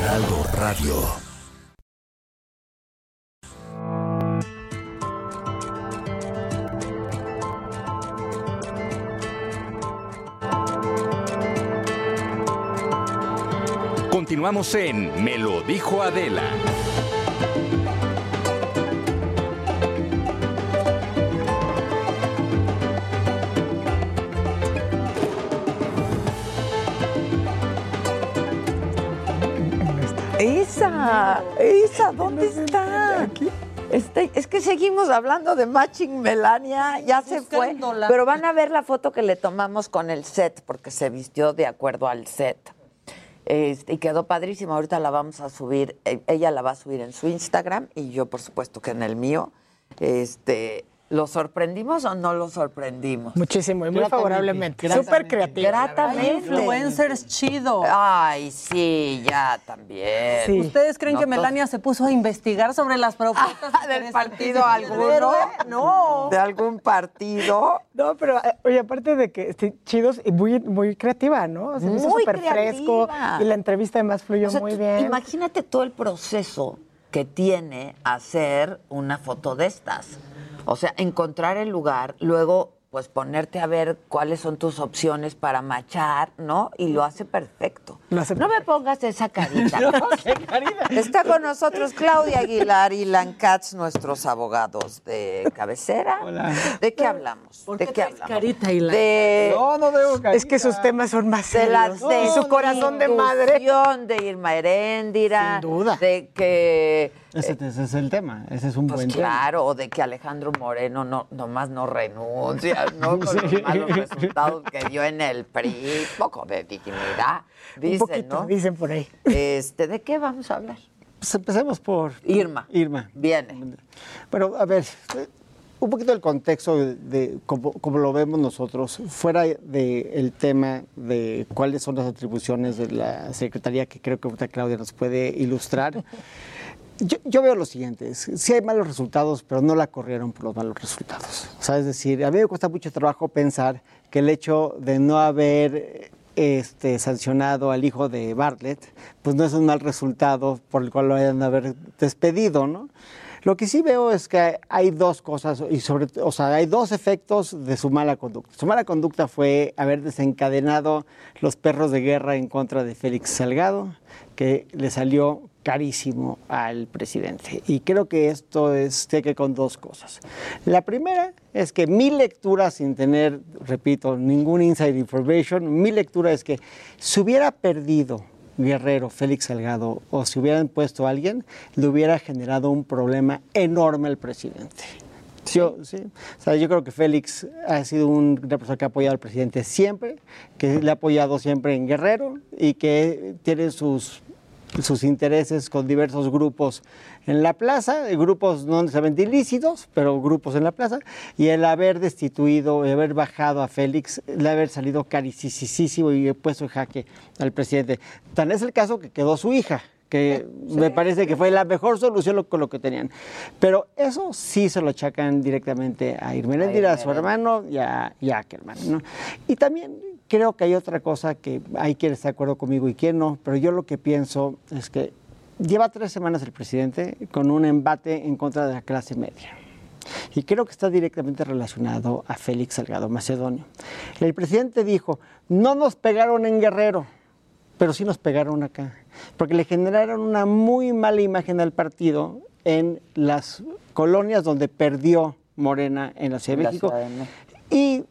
Heraldo Radio. Continuamos en Me lo dijo Adela. Isa, Isa, ¿dónde está? Está- es que seguimos hablando de Matching Melania, ya se fue. Pero van a ver la foto que le tomamos con el set, porque se vistió de acuerdo al set. Este, y quedó padrísima. Ahorita la vamos a subir, eh, ella la va a subir en su Instagram y yo, por supuesto, que en el mío. Este, ¿Lo sorprendimos o no lo sorprendimos? Muchísimo y muy Gratamente, favorablemente. Súper creativo. Gratamente. Influencers chido. Ay, sí, ya también. ¿Ustedes creen No que Melania se puso a investigar sobre las propuestas del partido alguno? No. ¿De algún partido? No, pero eh, oye, aparte de que sí, chidos y muy, muy creativa, ¿no? Se me hizo Muy súper fresco y la entrevista además fluyó O sea, muy tú bien. Imagínate todo el proceso que tiene hacer una foto de estas. O sea, encontrar el lugar, luego pues ponerte a ver cuáles son tus opciones para machar, ¿no? Y lo hace perfecto. No me pongas esa carita. [LAUGHS] ¿no? Está con nosotros Claudia Aguilar y Lan Katz, nuestros abogados de cabecera. ¿De qué hablamos? ¿De qué hablamos? carita, Ilan? De, No, no veo Es que sus temas son más de la serios. y su corazón de madre. de Irma Heréndira. Sin duda. De que Ese, ese es el tema, ese es un pues buen claro, o de que Alejandro Moreno no nomás no renuncia, [LAUGHS] ¿no? Con los malos resultados que dio en el PRI, poco de dignidad, Un dicen, poquito, ¿no? dicen por ahí. Este, ¿de qué vamos a hablar? tema. Pues empecemos por Irma. Irma. Viene. Pero, a ver, eh, un poquito del contexto de, de cómo, cómo lo vemos nosotros, fuera del tema de cuáles son las atribuciones de la Secretaría, que creo que Claudia nos puede ilustrar. Yo, yo veo lo siguiente, sí hay malos resultados, pero no la corrieron por los malos resultados. O sea, es decir, a mí me cuesta mucho trabajo pensar que el hecho de no haber este, sancionado al hijo de Bartlett, pues no es un mal resultado por el cual lo hayan de haber despedido, ¿no? Lo que sí veo es que hay dos cosas, y sobre, o sea, hay dos efectos de su mala conducta. Su mala conducta fue haber desencadenado los perros de guerra en contra de Félix Salgado, que le salió carísimo al presidente. Y creo que esto es que con dos cosas. La primera es que mi lectura, sin tener, repito, ningún inside information, mi lectura es que si hubiera perdido Guerrero, Félix Salgado, o si hubieran puesto a alguien, le hubiera generado un problema enorme al presidente. Yo, sí. O sea, yo creo que Félix ha sido un- una persona que ha apoyado al presidente siempre, que le ha apoyado siempre en Guerrero y que tiene sus, sus intereses con diversos grupos en la plaza, eh, grupos no necesariamente ilícitos, pero grupos en la plaza, y el haber destituido, y haber bajado a Félix, el haber salido caricísimo y puesto en jaque al presidente. Tan es el caso que quedó su hija, que me parece que fue la mejor solución lo- con lo que tenían. Pero eso sí se lo achacan directamente a Irmeréndira, a su hermano y a, y a Ackerman, ¿no? Y también creo que hay otra cosa que hay quien está de acuerdo conmigo y quien no, pero yo lo que pienso es que lleva tres semanas el presidente con un embate en contra de la clase media. Y creo que está directamente relacionado a Félix Salgado Macedonio. El presidente dijo, no nos pegaron en Guerrero, pero sí nos pegaron acá, porque le generaron una muy mala imagen al partido en las colonias donde perdió Morena en la Ciudad de México. Y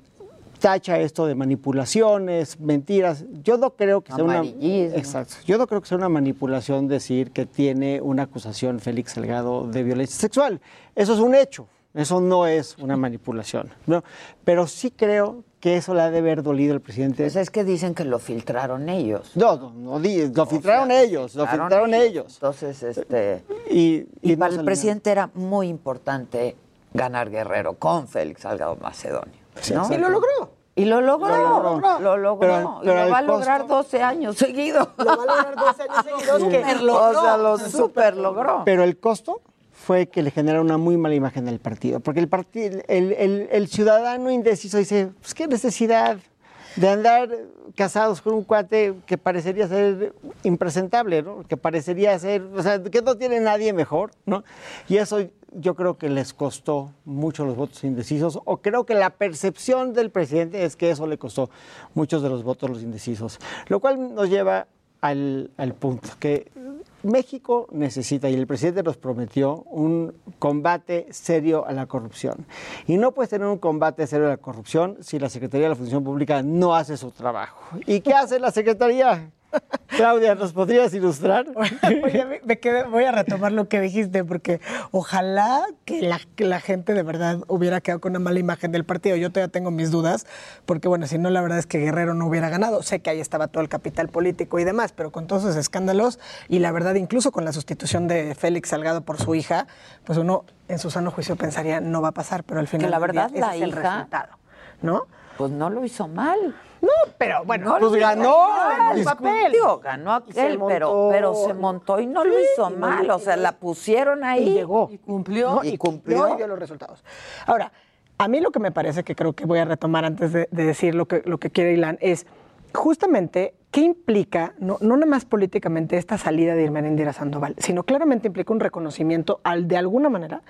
tacha esto de manipulaciones, mentiras. Yo no creo que sea una. Exacto. Yo no creo que sea una manipulación decir que tiene una acusación Félix Salgado de violencia sexual. Eso es un hecho. Eso no es una manipulación. ¿no? Pero sí creo que eso le ha de haber dolido al presidente. Pues es que dicen que lo filtraron ellos. No, no, no lo filtraron ellos, lo filtraron ellos. Entonces, este. Y, y y para el presidente era muy importante ganar Guerrero con Félix Salgado Macedonio. ¿No? Y lo logró. Y lo logró. Lo logró. Lo logró. Pero- y pero lo al va a lograr costo- 12 años seguidos. Lo va a lograr 12 años [LAUGHS] seguidos. que- Súper logró. O sea, lo súper logró. Pero el costo fue que le genera una muy mala imagen al partido. Porque el, partido, el, el- el ciudadano indeciso dice, pues qué necesidad de andar casados con un cuate que parecería ser impresentable, ¿no? Que parecería ser, o sea, que no tiene nadie mejor, ¿no? Y eso yo creo que les costó mucho los votos indecisos, o creo que la percepción del presidente es que eso le costó muchos de los votos los indecisos. Lo cual nos lleva al, al punto que México necesita, y el presidente nos prometió, un combate serio a la corrupción. Y no puedes tener un combate serio a la corrupción si la Secretaría de la Función Pública no hace su trabajo. ¿Y qué hace la Secretaría? [LAUGHS] Claudia, ¿nos podrías ilustrar? [LAUGHS] Oye, me- me quedé- voy a retomar lo que dijiste, porque ojalá que la, que la gente de verdad hubiera quedado con una mala imagen del partido. Yo todavía tengo mis dudas, porque bueno, si no, la verdad es que Guerrero no hubiera ganado. Sé que ahí estaba todo el capital político y demás, pero con todos esos escándalos y la verdad, incluso con la sustitución de Félix Salgado por su hija, pues uno en su sano juicio pensaría no va a pasar, pero al final Que la día verdad, la ese es el resultado, ¿no? Pues no lo hizo mal. No, pero bueno, No pues ganó el papel. Digo, ganó aquel, pero, pero se montó y no lo hizo y mal. O sea, la pusieron ahí. Y llegó. Y cumplió. Y cumplió. y dio los resultados. Ahora, a mí lo que me parece que creo que voy a retomar antes de, de decir lo que, lo que quiere Ilan es justamente qué implica, no, no nada más políticamente, esta salida de Irmeréndira Sandoval, sino claramente implica un reconocimiento, al, de alguna manera,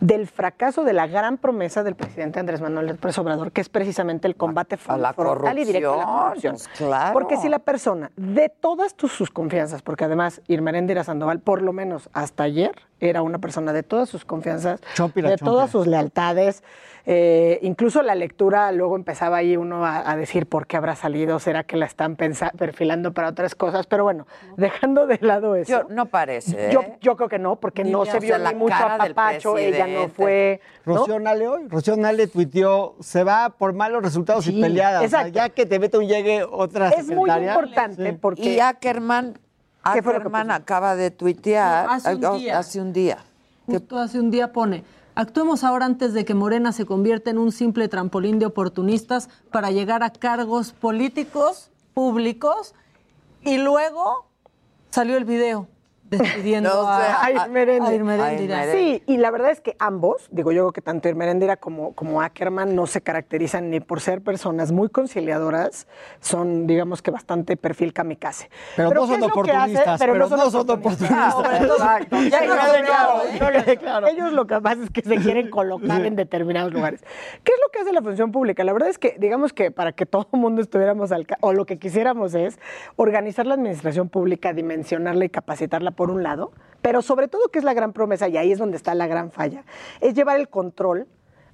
del fracaso de la gran promesa del presidente Andrés Manuel López Obrador, que es precisamente el combate A la frontal y directo a la corrupción, claro. Porque si la persona, de todas tus, sus confianzas, porque además Irmeréndira Sandoval, por lo menos hasta ayer, era una persona de todas sus confianzas, Chompira, de chompira. todas sus lealtades, eh, incluso la lectura, luego empezaba ahí uno a, a decir por qué habrá salido, será que la están perfilando para otras cosas, pero bueno, dejando de lado eso. Yo- no parece. ¿eh? Yo, yo creo que no, porque no o se sea, vio la ni mucho cara del apapacho, ella no fue... ¿no? Rocío Nale hoy, Rocío Nale tuiteó, se va por malos resultados y peleadas. O sea, exacto. ya que te mete un llegue otra Es muy importante porque... Y Ackerman, ¿Qué fue lo que Ackerman acaba de tuitear Hace un día. hace un día. Justo hace un día pone, actuemos ahora antes de que Morena se convierta en un simple trampolín de oportunistas para llegar a cargos políticos, públicos, y luego salió el video despidiendo No, [LAUGHS] o sea, a, a Irmeréndira. a Irmeréndira. Sí, y la verdad es que ambos, digo yo creo que tanto Irmeréndira como, como Ackerman no se caracterizan ni por ser personas muy conciliadoras, son digamos que bastante perfil kamikaze. Pero no ¿qué son lo hace? oportunistas, pero no son oportunistas. Exacto, ya Sí, no quede quede claro, claro, ¿eh? no quede claro. Ellos lo que pasa es que se quieren colocar en determinados lugares. ¿Qué es lo que hace la función pública? La verdad es que, digamos que para que todo el mundo estuviéramos al ca- o lo que quisiéramos es organizar la administración pública, dimensionarla y capacitarla por un lado, pero sobre todo, que es la gran promesa, y ahí es donde está la gran falla, es llevar el control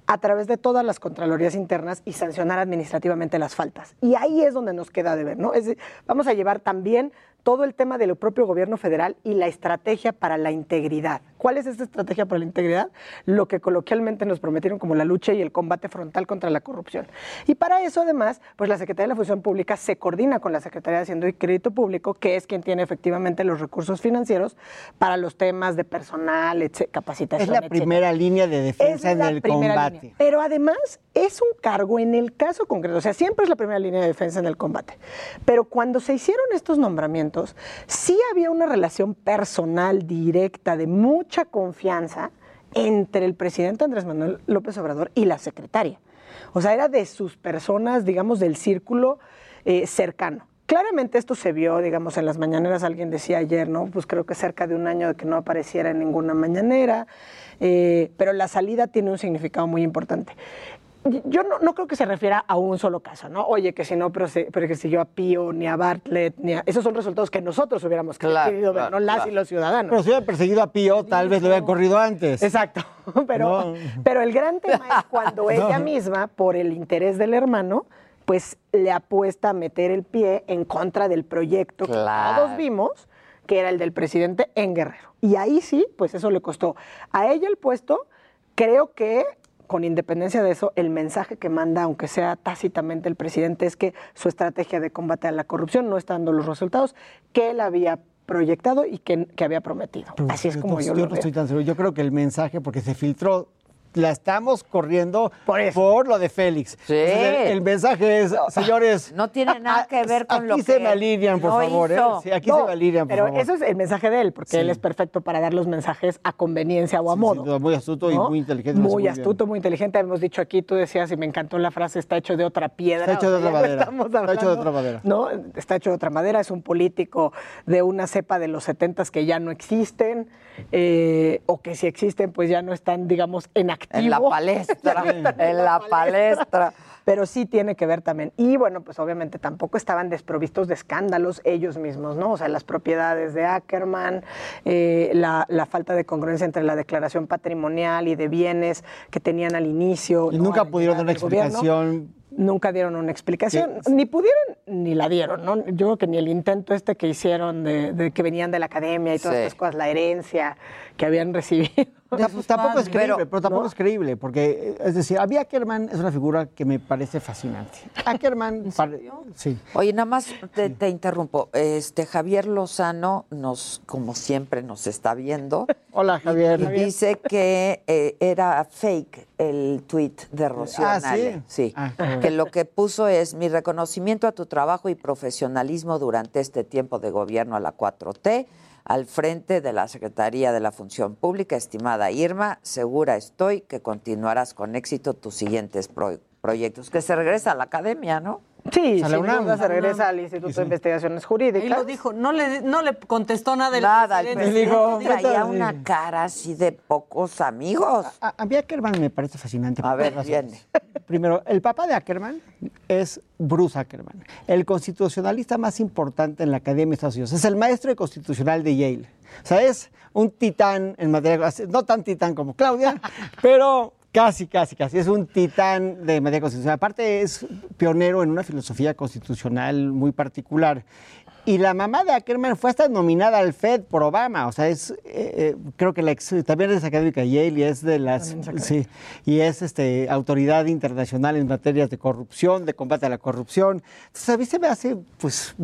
a través de todas las contralorías internas y sancionar administrativamente las faltas. Y ahí es donde nos queda de ver, ¿no? Es vamos a llevar también todo el tema del propio gobierno federal y la estrategia para la integridad. ¿Cuál es esta estrategia para la integridad? Lo que coloquialmente nos prometieron como la lucha y el combate frontal contra la corrupción. Y para eso, además, pues la Secretaría de la Función Pública se coordina con la Secretaría de Hacienda y Crédito Público, que es quien tiene efectivamente los recursos financieros para los temas de personal, etc., capacitación. Es la etcétera. primera línea de defensa Es en la el combate. línea. Pero además es un cargo en el caso concreto, o sea, siempre es la primera línea de defensa en el combate. Pero cuando se hicieron estos nombramientos, sí había una relación personal directa de mucha confianza entre el presidente Andrés Manuel López Obrador y la secretaria. O sea, era de sus personas, digamos, del círculo eh, cercano. Claramente esto se vio, digamos, en las mañaneras, alguien decía ayer, ¿no? Pues creo que cerca de un año de que no apareciera en ninguna mañanera, eh, pero la salida tiene un significado muy importante. Yo no, no creo que se refiera a un solo caso, ¿no? Oye, que si no persiguió a Pío, ni a Bartlett, ni a... Esos son resultados que nosotros hubiéramos querido ver, no las y los ciudadanos. Pero si hubieran perseguido a Pío, tal vez lo hubieran corrido antes. Exacto. [LAUGHS] Pero, pero el gran tema es cuando [LAUGHS] ella misma, por el interés del hermano, pues le apuesta a meter el pie en contra del proyecto Claro. que todos vimos, que era el del presidente en Guerrero. Y ahí sí, pues eso le costó a ella el puesto. Creo que con independencia de eso, el mensaje que manda, aunque sea tácitamente el presidente, es que su estrategia de combate a la corrupción no está dando los resultados que él había proyectado y que, que había prometido. Así es como no- yo, yo lo no veo. estoy tan seguro. Yo creo que el mensaje, porque se filtró, la estamos corriendo por, lo de Félix. Sí. Entonces, el, el mensaje es, señores. No tiene nada que ver con aquí lo que se me alinean, por no favor. ¿eh? Sí, aquí No, se me alinean, por pero favor. eso es el mensaje de él, porque Sí. él es perfecto para dar los mensajes a conveniencia o a modo. muy astuto y muy inteligente, Muy bien. astuto, muy inteligente. Hemos dicho aquí, tú decías, y me encantó la frase, está hecho de otra piedra. Está hecho de otra [LAUGHS] madera. estamos Está hecho de hablando, otra madera. No, está hecho de otra madera. Es un político de una cepa de los setentas que ya no existen, eh, o que si existen, pues ya no están, digamos, en activo. [LAUGHS] En la palestra, en la palestra. Pero sí tiene que ver también. Y bueno, pues obviamente tampoco estaban desprovistos de escándalos ellos mismos, ¿no? O sea, las propiedades de Ackerman, eh, la, la falta de congruencia entre la declaración patrimonial y de bienes que tenían al inicio. Y ¿no? nunca Al pudieron dar una gobierno. explicación. Nunca dieron una explicación, ni pudieron ni la dieron, ¿no? Yo creo que ni el intento este que hicieron de, de que venían de la academia y todas Sí. estas cosas, la herencia que habían [LAUGHS] recibido. Tamp- Tampoco es creíble, Pero, pero, tampoco ¿no? es creíble, porque, es decir, a mí Ackerman es una figura que me parece fascinante. Ackerman, pare- sí. Oye, nada más te, te interrumpo. Este Javier Lozano nos, como siempre, nos está viendo. Hola, Javier. Y Javier. dice que eh, era fake el tweet de Rocío Ah, ¿sí? Nale. Sí. Ah, bueno. que lo que puso es mi reconocimiento a tu trabajo y profesionalismo durante este tiempo de gobierno a la 4T al frente de la Secretaría de la Función Pública, estimada Irma, segura estoy que continuarás con éxito tus siguientes pro- proyectos. Que se regresa a la academia, ¿no? Sí, A la sin UNAM. duda se regresa al Instituto de Investigaciones Jurídicas. Y lo dijo, no le, no le contestó nada el Nada, el presidente. Dijo, traía una cara así de pocos amigos. A, a mí Ackerman me parece fascinante. A ver, viene. Primero, el papá de Ackerman es Bruce Ackerman, el constitucionalista más importante en la Academia de Estados Unidos. Es el maestro de constitucional de Yale. O sea, es un titán en materia, no tan titán como Claudia, [LAUGHS] pero casi, casi, casi. Es un titán de materia constitucional. Aparte, es pionero en una filosofía constitucional muy particular. Y la mamá de Ackerman fue hasta nominada al FED por Obama. O sea, es, eh, eh, creo que la ex- también es académica Yale y es de las, sí, y es este, autoridad internacional en materias de corrupción, de combate a la corrupción. Entonces, a mí se me hace, pues,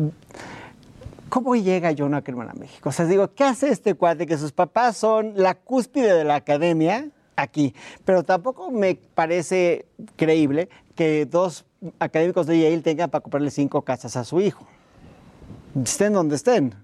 ¿Cómo llega John Ackerman a México? O sea, digo, ¿qué hace este cuate? Que sus papás son la cúspide de la academia aquí. Pero tampoco me parece creíble que dos académicos de Yale tengan para comprarle cinco casas a su hijo. Estén donde estén.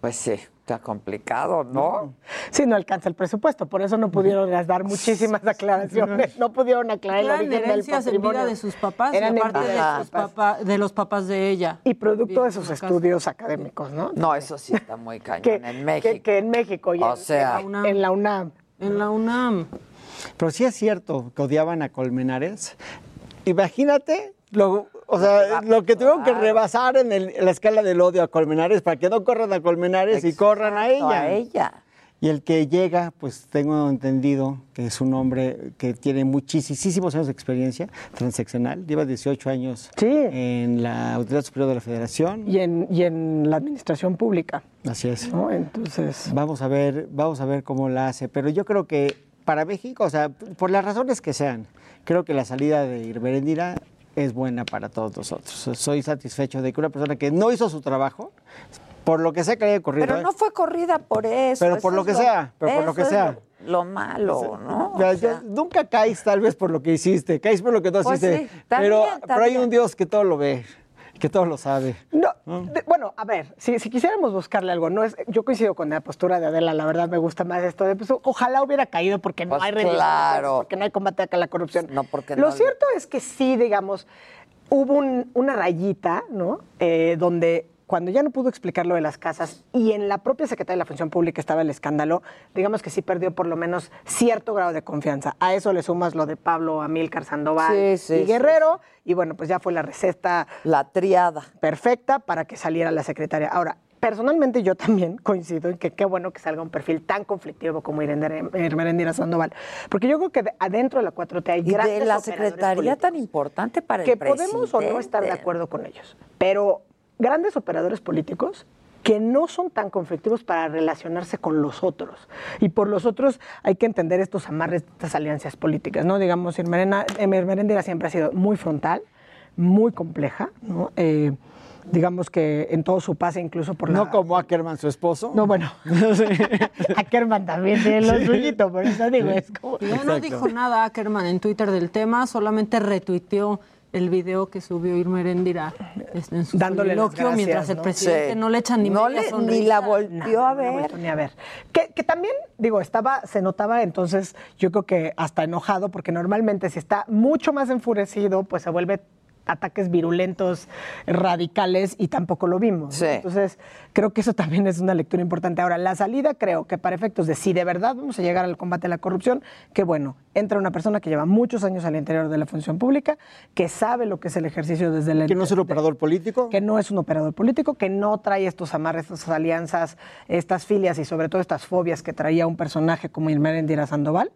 Pues sí, está complicado, ¿no? Sí, no alcanza el presupuesto, por eso no pudieron dar muchísimas [LAUGHS] aclaraciones, no pudieron aclarar el Eran origen del patrimonio. vida de sus papás Eran y aparte de, sus papá- de los papás de ella. Y producto de sus casa. estudios académicos, ¿no? No, eso sí está muy cañón Que, en México. que- que en México y O en, sea- en la UNAM. En la UNAM. En la UNAM. Pero sí es cierto que odiaban a Colmenares. Imagínate lo, o sea, lo que tuvieron que rebasar en, el- en la escala del odio a Colmenares para que no corran a Colmenares y corran a ella. a ella. Y el que llega, pues tengo entendido que es un hombre que tiene muchísimos años de experiencia transaccional. Lleva 18 años en la Autoridad Superior de la Federación. Y en, y en la administración pública. Así es. ¿no? Entonces. Vamos a ver, vamos a ver cómo la hace. Pero yo creo que para México, o sea, por las razones que sean, creo que la salida de Irberendira es buena para todos nosotros. Soy satisfecho de que una persona que no hizo su trabajo, por lo que sea que haya ocurrido. Pero ¿eh? no fue corrida por eso. Pero eso por lo que sea, pero por lo que sea. Lo, lo malo, ¿no? O sea, O yo- sea, nunca caes tal vez por lo que hiciste, caes por lo que no Pues hiciste. sí, está pero, está pero hay un Dios que todo lo ve, que todo lo sabe. No, de- bueno, a ver, si, si quisiéramos buscarle algo, no es, yo coincido con la postura de Adela, la verdad me gusta más esto de, pues, ojalá hubiera caído porque no Pues hay claro. porque no hay combate a la corrupción. No, porque Lo no- cierto es que sí, digamos, hubo un- una rayita, ¿no? Eh, donde cuando ya no pudo explicar lo de las casas y en la propia Secretaría de la Función Pública estaba el escándalo, digamos que sí perdió por lo menos cierto grado de confianza. A eso le sumas lo de Pablo Amílcar Sandoval Sí, sí, y sí, Guerrero, y bueno, pues ya fue la receta la triada. perfecta para que saliera la secretaria. Ahora, personalmente yo también [LAUGHS] coincido en que qué bueno que salga un perfil tan conflictivo como Irmerendira Sandoval, porque yo creo que de- adentro de la 4T hay grandes de la secretaría tan importante para que el presidente. podemos o no estar de acuerdo con ellos, pero grandes operadores políticos que no son tan conflictivos para relacionarse con los otros. Y por los otros hay que entender estos amarres, estas alianzas políticas, ¿no? Digamos, Irmerendira siempre ha sido muy frontal, muy compleja, ¿no? Eh, digamos que en todo su pase, incluso por la... No como Ackerman, su esposo. No, bueno. [LAUGHS] [LAUGHS] Ackerman también tiene lo Sí. suyito, por eso digo, es como... Ya no dijo nada Ackerman en Twitter del tema, solamente retuiteó el video que subió Irma Erendira este, en su Dándole gracias, mientras el ¿no? presidente Sí. no le echa ni No le- ni la volteó a ver. ni a ver. Que, que también, digo, estaba, se notaba entonces, yo creo que hasta enojado, porque normalmente si está mucho más enfurecido, pues se vuelve ataques virulentos, radicales, y tampoco lo vimos. Entonces, creo que eso también es una lectura importante. Ahora, la salida creo que para efectos de si de verdad vamos a llegar al combate a la corrupción, que bueno, entra una persona que lleva muchos años al interior de la función pública, que sabe lo que es el ejercicio desde el... Que no es un operador político. Que no es un operador político, que no trae estos amarres, estas alianzas, estas filias y sobre todo estas fobias que traía un personaje como Irmerendira Sandoval.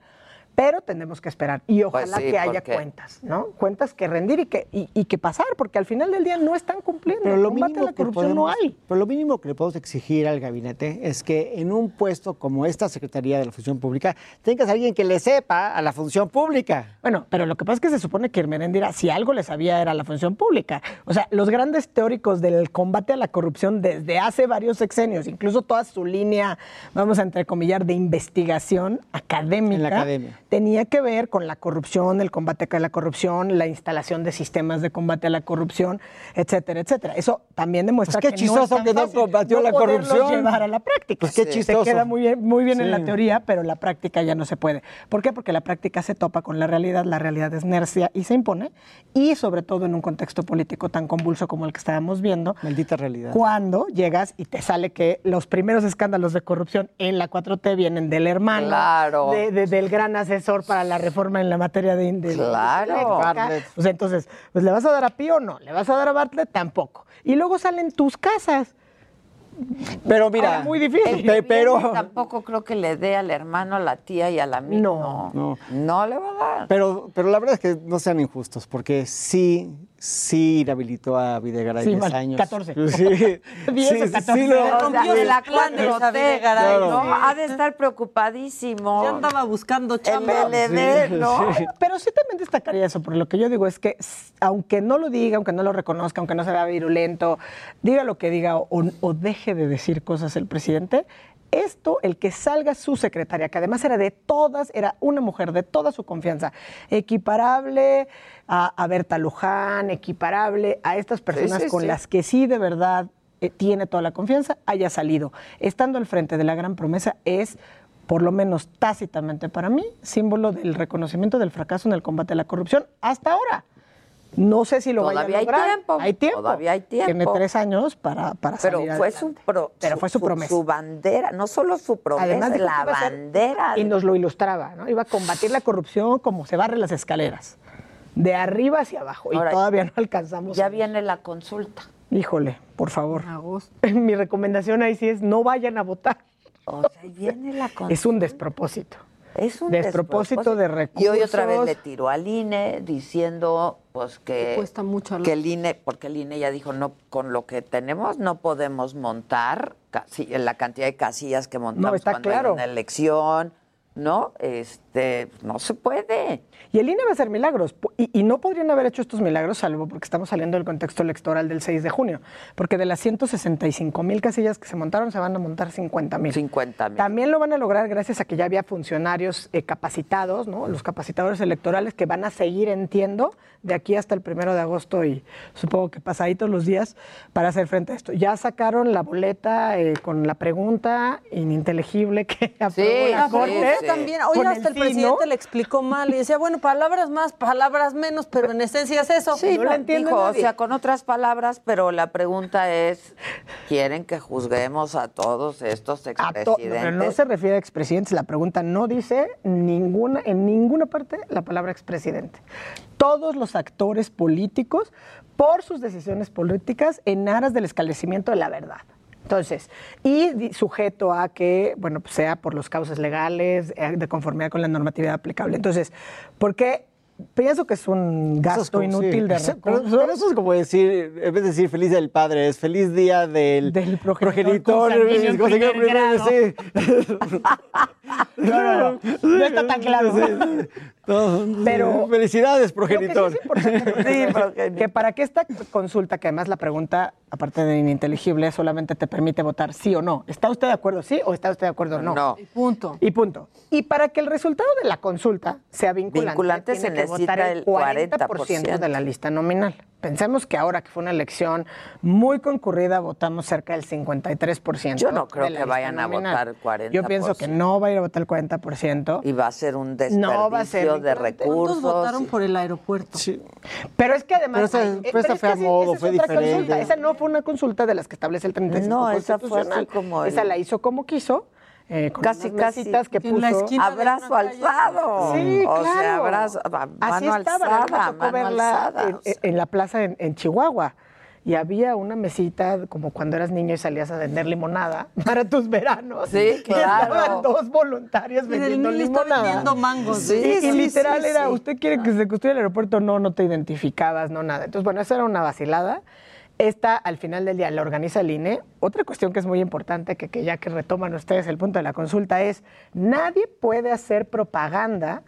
Pero tenemos que esperar y ojalá Pues sí, que haya porque- cuentas, ¿no? Cuentas que rendir y que, y, y que pasar, porque al final del día no están cumpliendo. Pero lo Combate a mínimo la que corrupción podemos, no hay. Pero lo mínimo que le podemos exigir al gabinete es que en un puesto como esta Secretaría de la Función Pública tengas a alguien que le sepa a la función pública. Bueno, pero lo que pasa es que se supone que Hermerendira, si algo le sabía, era la función pública. O sea, los grandes teóricos del combate a la corrupción desde hace varios sexenios, incluso toda su línea, vamos a entrecomillar, de investigación académica, En la academia. Tenía que ver con la corrupción, el combate a la corrupción, la instalación de sistemas de combate a la corrupción, etcétera, etcétera. Eso también demuestra Pues qué que no chistoso es tan que no combatió la poderlo corrupción. llevar a la práctica. Pues qué Se chistoso. queda muy bien, muy bien en la Sí. teoría, pero la práctica ya no se puede. ¿Por qué? Porque la práctica se topa con la realidad, la realidad es nercia y se impone, y sobre todo en un contexto político tan convulso como el que estábamos viendo, Maldita realidad. cuando llegas y te sale que los primeros escándalos de corrupción en la 4T vienen del hermano, Claro. de- de- del gran asesor para la reforma en la materia de... de- Claro. Bartlett. O sea, entonces, pues, ¿le vas a dar a Pío? No. ¿Le vas a dar a Bartlett? Tampoco. Y luego salen tus casas. Pero mira, Ahora, muy difícil. El pero- tampoco creo que le dé al hermano, a la tía y a la amiga. No. No. No le va a dar. Pero, pero la verdad es que no sean injustos, porque sí, sí inhabilitó a Videgaray Sí, 10 mal, años. 14. Sí, 10 [LAUGHS] sí, [LAUGHS] o sí, 14. lo- O sea, rompió de la sus planes a 4T, Videgaray, ¿no? ¿no? Ha de estar preocupadísimo. Ya andaba buscando El chamba. LD, ¿no? sí. Pero sí también destacaría eso, porque lo que yo digo es que aunque no lo diga, aunque no lo reconozca, aunque no se vea virulento, diga lo que diga o, o deje de decir cosas el presidente, esto, el que salga su secretaria, que además era de todas, era una mujer de toda su confianza, equiparable a, a Berta Luján, equiparable a estas personas sí, con sí. las que sí de verdad eh, tiene toda la confianza, haya salido. Estando al frente de la gran promesa es por lo menos tácitamente para mí, símbolo del reconocimiento del fracaso en el combate a la corrupción hasta ahora. No sé si lo vaya a Todavía hay lograr. tiempo, Hay tiempo. todavía hay tiempo. Tiene tres años para, para Pero salir fue su, pro- Pero fue su promesa. Su bandera, no solo su promesa, Además la ser- bandera. Y nos lo ilustraba, ¿no? Iba a combatir la corrupción como se barre las escaleras. De arriba hacia abajo. Ahora, y todavía no alcanzamos. Ya viene la consulta. Híjole, por favor. [LAUGHS] Mi recomendación ahí sí es no vayan a votar. O sea, ahí viene la consulta. [LAUGHS] Es un despropósito. Es un despropósito, de recursos. Y hoy otra vez le tiró al INE diciendo pues que, Que cuesta mucho a que el INE, porque el INE ya dijo no con lo que tenemos no podemos montar casi la cantidad de casillas que montamos está cuando claro. hay una elección, ¿no? Este, no se puede. Y el INE va a hacer milagros. Y, y no podrían haber hecho estos milagros, salvo porque estamos saliendo del contexto electoral del 6 de junio. Porque de las 165 mil casillas que se montaron, se van a montar 50 mil. 50 mil. También lo van a lograr gracias a que ya había funcionarios eh, capacitados, ¿no? Los capacitadores electorales que van a seguir, entiendo, de aquí hasta el primero de agosto y supongo que pasaditos los días para hacer frente a esto. Ya sacaron la boleta eh, con la pregunta ininteligible que [LAUGHS] aprobó la eso también, hasta el, ¿no? presidente le explicó mal y decía, bueno, palabras más, palabras menos, pero en esencia es eso. Sí, no no, lo entiende dijo, o sea, con otras palabras, pero la pregunta es, ¿quieren que juzguemos a todos estos A to- expresidentes? pero no se refiere a expresidentes, la pregunta no dice ninguna, en ninguna parte la palabra expresidente. Todos los actores políticos por sus decisiones políticas en aras del esclarecimiento de la verdad. Entonces, y sujeto a que, bueno, pues sea por los causas legales, eh, de conformidad con la normatividad aplicable. Entonces, ¿por qué? Pienso que es un es gasto como- inútil sí. de Eso- pero, eso es como decir, en vez de decir feliz día del padre, es feliz día del, progenitor. primer sí. [LAUGHS] [LAUGHS] No, no, no, no está tan claro. Pero felicidades, Creo que progenitor. sí [LAUGHS] importante que para que esta consulta, que además la pregunta, aparte de ininteligible, solamente te permite votar sí o no. ¿Está usted de acuerdo sí o está usted de acuerdo no? No. Y punto. Y punto. Y para que el resultado de la consulta sea vinculante, Vinculante tiene se que votar necesita el el 40%, de la lista nominal. Pensemos que ahora que fue una elección muy concurrida, votamos cerca del 53%. Yo no creo que vayan a votar el 40%. Yo pienso que no va a ir a votar el 40%. Y va a ser un desperdicio No va a ser de recursos. ¿Cuántos votaron por el aeropuerto? Pero es que además. Pero esa- pero fue a sí, modo, esa fue diferente. consulta. Esa no fue una consulta de las que establece el 35 No, esa fue así como el- Esa la hizo como quiso. eh, con Casi, casi. que En la puso. esquina de Abrazo alzado. Sí, o claro. sea, abrazo, a- mano Así estaba, alzada, me tocó mano verla alzada, en, o sea. en la plaza en, en Chihuahua. Y había una mesita, como cuando eras niño y salías a vender limonada [LAUGHS] para tus veranos. Sí, Y claro. estaban dos voluntarios el vendiendo está limonada. vendiendo mangos. Sí, Sí, y sí, literal sí, era, sí. ¿usted quiere que se construya el aeropuerto? No, no te identificabas, no nada. Entonces, bueno, eso era una vacilada. Esta, al final del día, la organiza el INE. Otra cuestión que es muy importante, que, que ya que retoman ustedes el punto de la consulta, es nadie puede hacer propaganda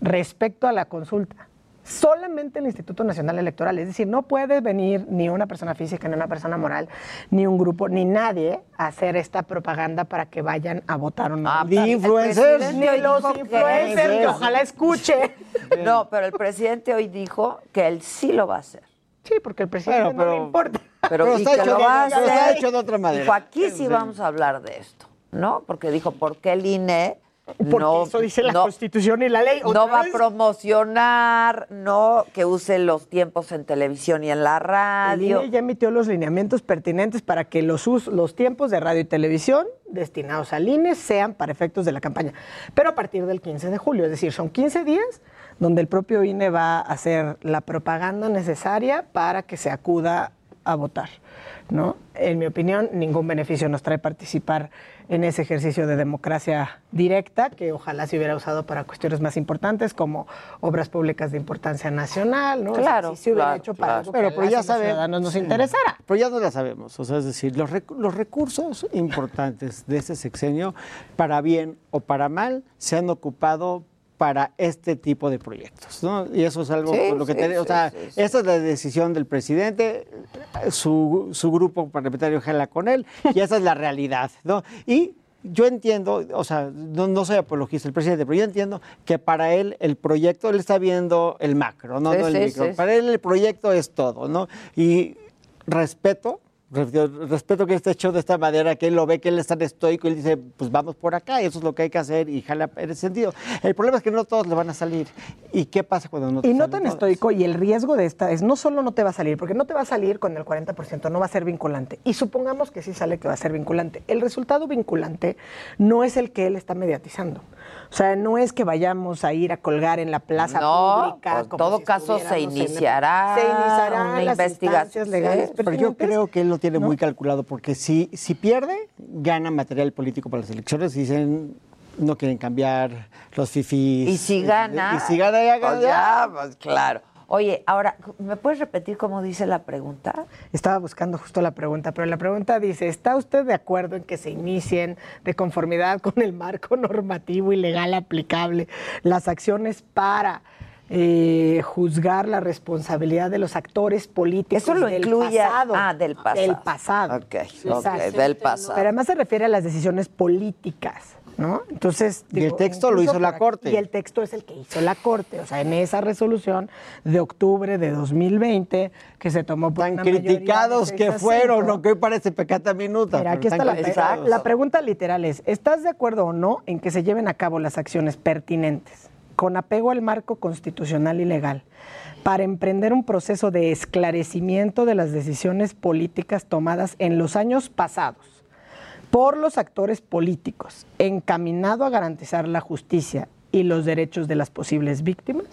respecto a la consulta. Solamente el Instituto Nacional Electoral. Es decir, no puede venir ni una persona física, ni una persona moral, ni un grupo, ni nadie a hacer esta propaganda para que vayan a votar o no. Ah, Ni influencers. Ni los influencers, que ojalá escuche. [LAUGHS] No, pero el presidente hoy dijo que él sí lo va a hacer. Sí, porque el presidente Bueno, no le importa. Pero, Pero está hecho lo de- va está hecho de otra manera. Dijo, aquí sí vamos a hablar de esto, ¿no? Porque dijo, ¿por qué el INE Porque no, eso dice la no- Constitución y la ley. no ¿Otra va a promocionar, no que use los tiempos en televisión y en la El radio? INE ya emitió los lineamientos pertinentes para que los, los tiempos de radio y televisión destinados al INE sean para efectos de la campaña. Pero a partir del 15 de julio, es decir, son 15 días donde el propio INE va a hacer la propaganda necesaria para que se acuda a votar. ¿no? En mi opinión, ningún beneficio nos trae participar en ese ejercicio de democracia directa, que ojalá se hubiera usado para cuestiones más importantes como obras públicas de importancia nacional, ¿no? O sea, Claro, sí se hubiera claro, hecho para claro. algo Pero, que pero a ya y los sabemos. ciudadanos nos sí. interesara. Pero ya no la sabemos. O sea, es decir, los, rec- los recursos importantes de ese sexenio, para bien o para mal, se han ocupado para este tipo de proyectos, ¿no? Y eso es algo Sí, lo que sí, o sea, sí, esa es la decisión del presidente, su, su grupo parlamentario jala con él, y esa es la realidad, ¿no? Y yo entiendo, o sea, no, no soy apologista del presidente, pero yo entiendo que para él el proyecto, él está viendo el macro, no, el micro. para él el proyecto es todo, ¿no? Y respeto Respeto, que esté hecho de esta manera, que él lo ve, que él es tan estoico, y él dice, pues vamos por acá, eso es lo que hay que hacer, y jala en ese sentido. El problema es que no todos le van a salir. ¿Y qué pasa cuando no te Y no tan todos? estoico, y el riesgo de esta es no solo no te va a salir, porque no te va a salir con el 40%, no va a ser vinculante. Y supongamos que sí sale que va a ser vinculante. El resultado vinculante no es el que él está mediatizando. O sea, no es que vayamos a ir a colgar en la plaza No, pública. pues, en todo si caso se iniciará se iniciarán una las investigación. legales Pero yo creo que él lo tiene muy calculado, porque si, si pierde, gana material político para las elecciones. Dicen, no quieren cambiar los fifís. Y si gana. Y si gana, ya gana. pues ya, pues claro. Oye, ahora, ¿me puedes repetir cómo dice la pregunta? Estaba buscando justo la pregunta, pero la pregunta dice, ¿está usted de acuerdo en que se inicien de conformidad con el marco [LAUGHS] normativo y legal aplicable las acciones para eh, juzgar la responsabilidad de los actores políticos Eso lo del incluye- pasado? ah, del pasado. Del pasado. Ok, Exacto. ok, del pasado. Pero además se refiere a las decisiones políticas, ¿no? Entonces... Y el texto lo hizo la Corte. Y el texto es el que hizo la Corte. O sea, en esa resolución de octubre de 2020 que se tomó por Tan una mayoría de criticados que fueron. ¿no? Que hoy parece pecata minuta. Mira, aquí está la, la pregunta literal es, ¿estás de acuerdo o no en que se lleven a cabo las acciones pertinentes con apego al marco constitucional y legal para emprender un proceso de esclarecimiento de las decisiones políticas tomadas en los años pasados por los actores políticos encaminado a garantizar la justicia y los derechos de las posibles víctimas?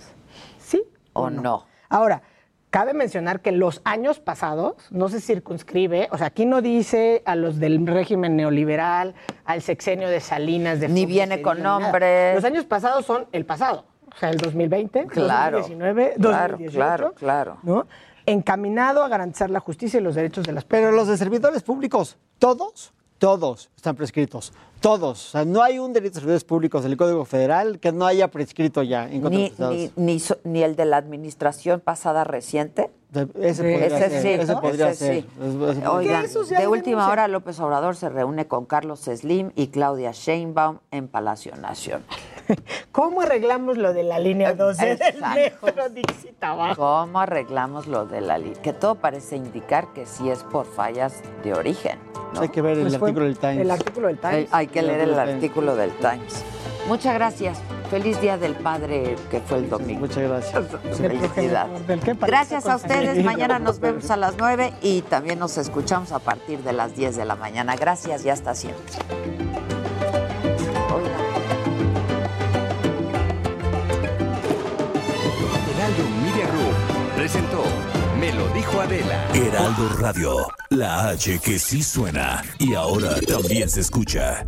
¿Sí ¿O no? Ahora, cabe mencionar que los años pasados no se circunscribe, o sea, aquí no dice a los del régimen neoliberal, al sexenio de Salinas, de Ni viene con nombres. Los años pasados son el pasado, o sea, el 2020, Claro, 2019, claro, 2018, claro, claro. ¿no? Encaminado a garantizar la justicia y los derechos de las Pero los de servidores públicos, todos, todos están prescritos. Todos. O sea, no hay un delito de servidores públicos del Código Federal que no haya prescrito ya en contra de Ni, los estados. ni, ni, so- ni el de la administración pasada reciente. Ese podría ese ser, sí, ese podría Ese ser. sí. Ese- ese podría Oigan, ser. sí de última hora López Obrador se reúne con Carlos Slim y Claudia Sheinbaum en Palacio Nacional. [LAUGHS] ¿Cómo arreglamos lo de la línea 12 del metro Dixit abajo? ¿Cómo arreglamos lo de la ley? Que todo parece indicar que sí es por fallas de origen. ¿no? Hay que ver el Pues artículo del Times. El artículo del Times. Hay, hay que El leer el artículo del artículo del Times. Muchas gracias. Feliz Día del Padre que fue el domingo. Muchas gracias. [LAUGHS] Parece Gracias a ustedes. Mañana nos vemos a las 9 y también nos escuchamos a partir de las 10 de la mañana. Gracias y hasta siempre. Heraldo Media Group presentó Me lo dijo Adela. Heraldo Radio, la H que sí suena y ahora también se escucha.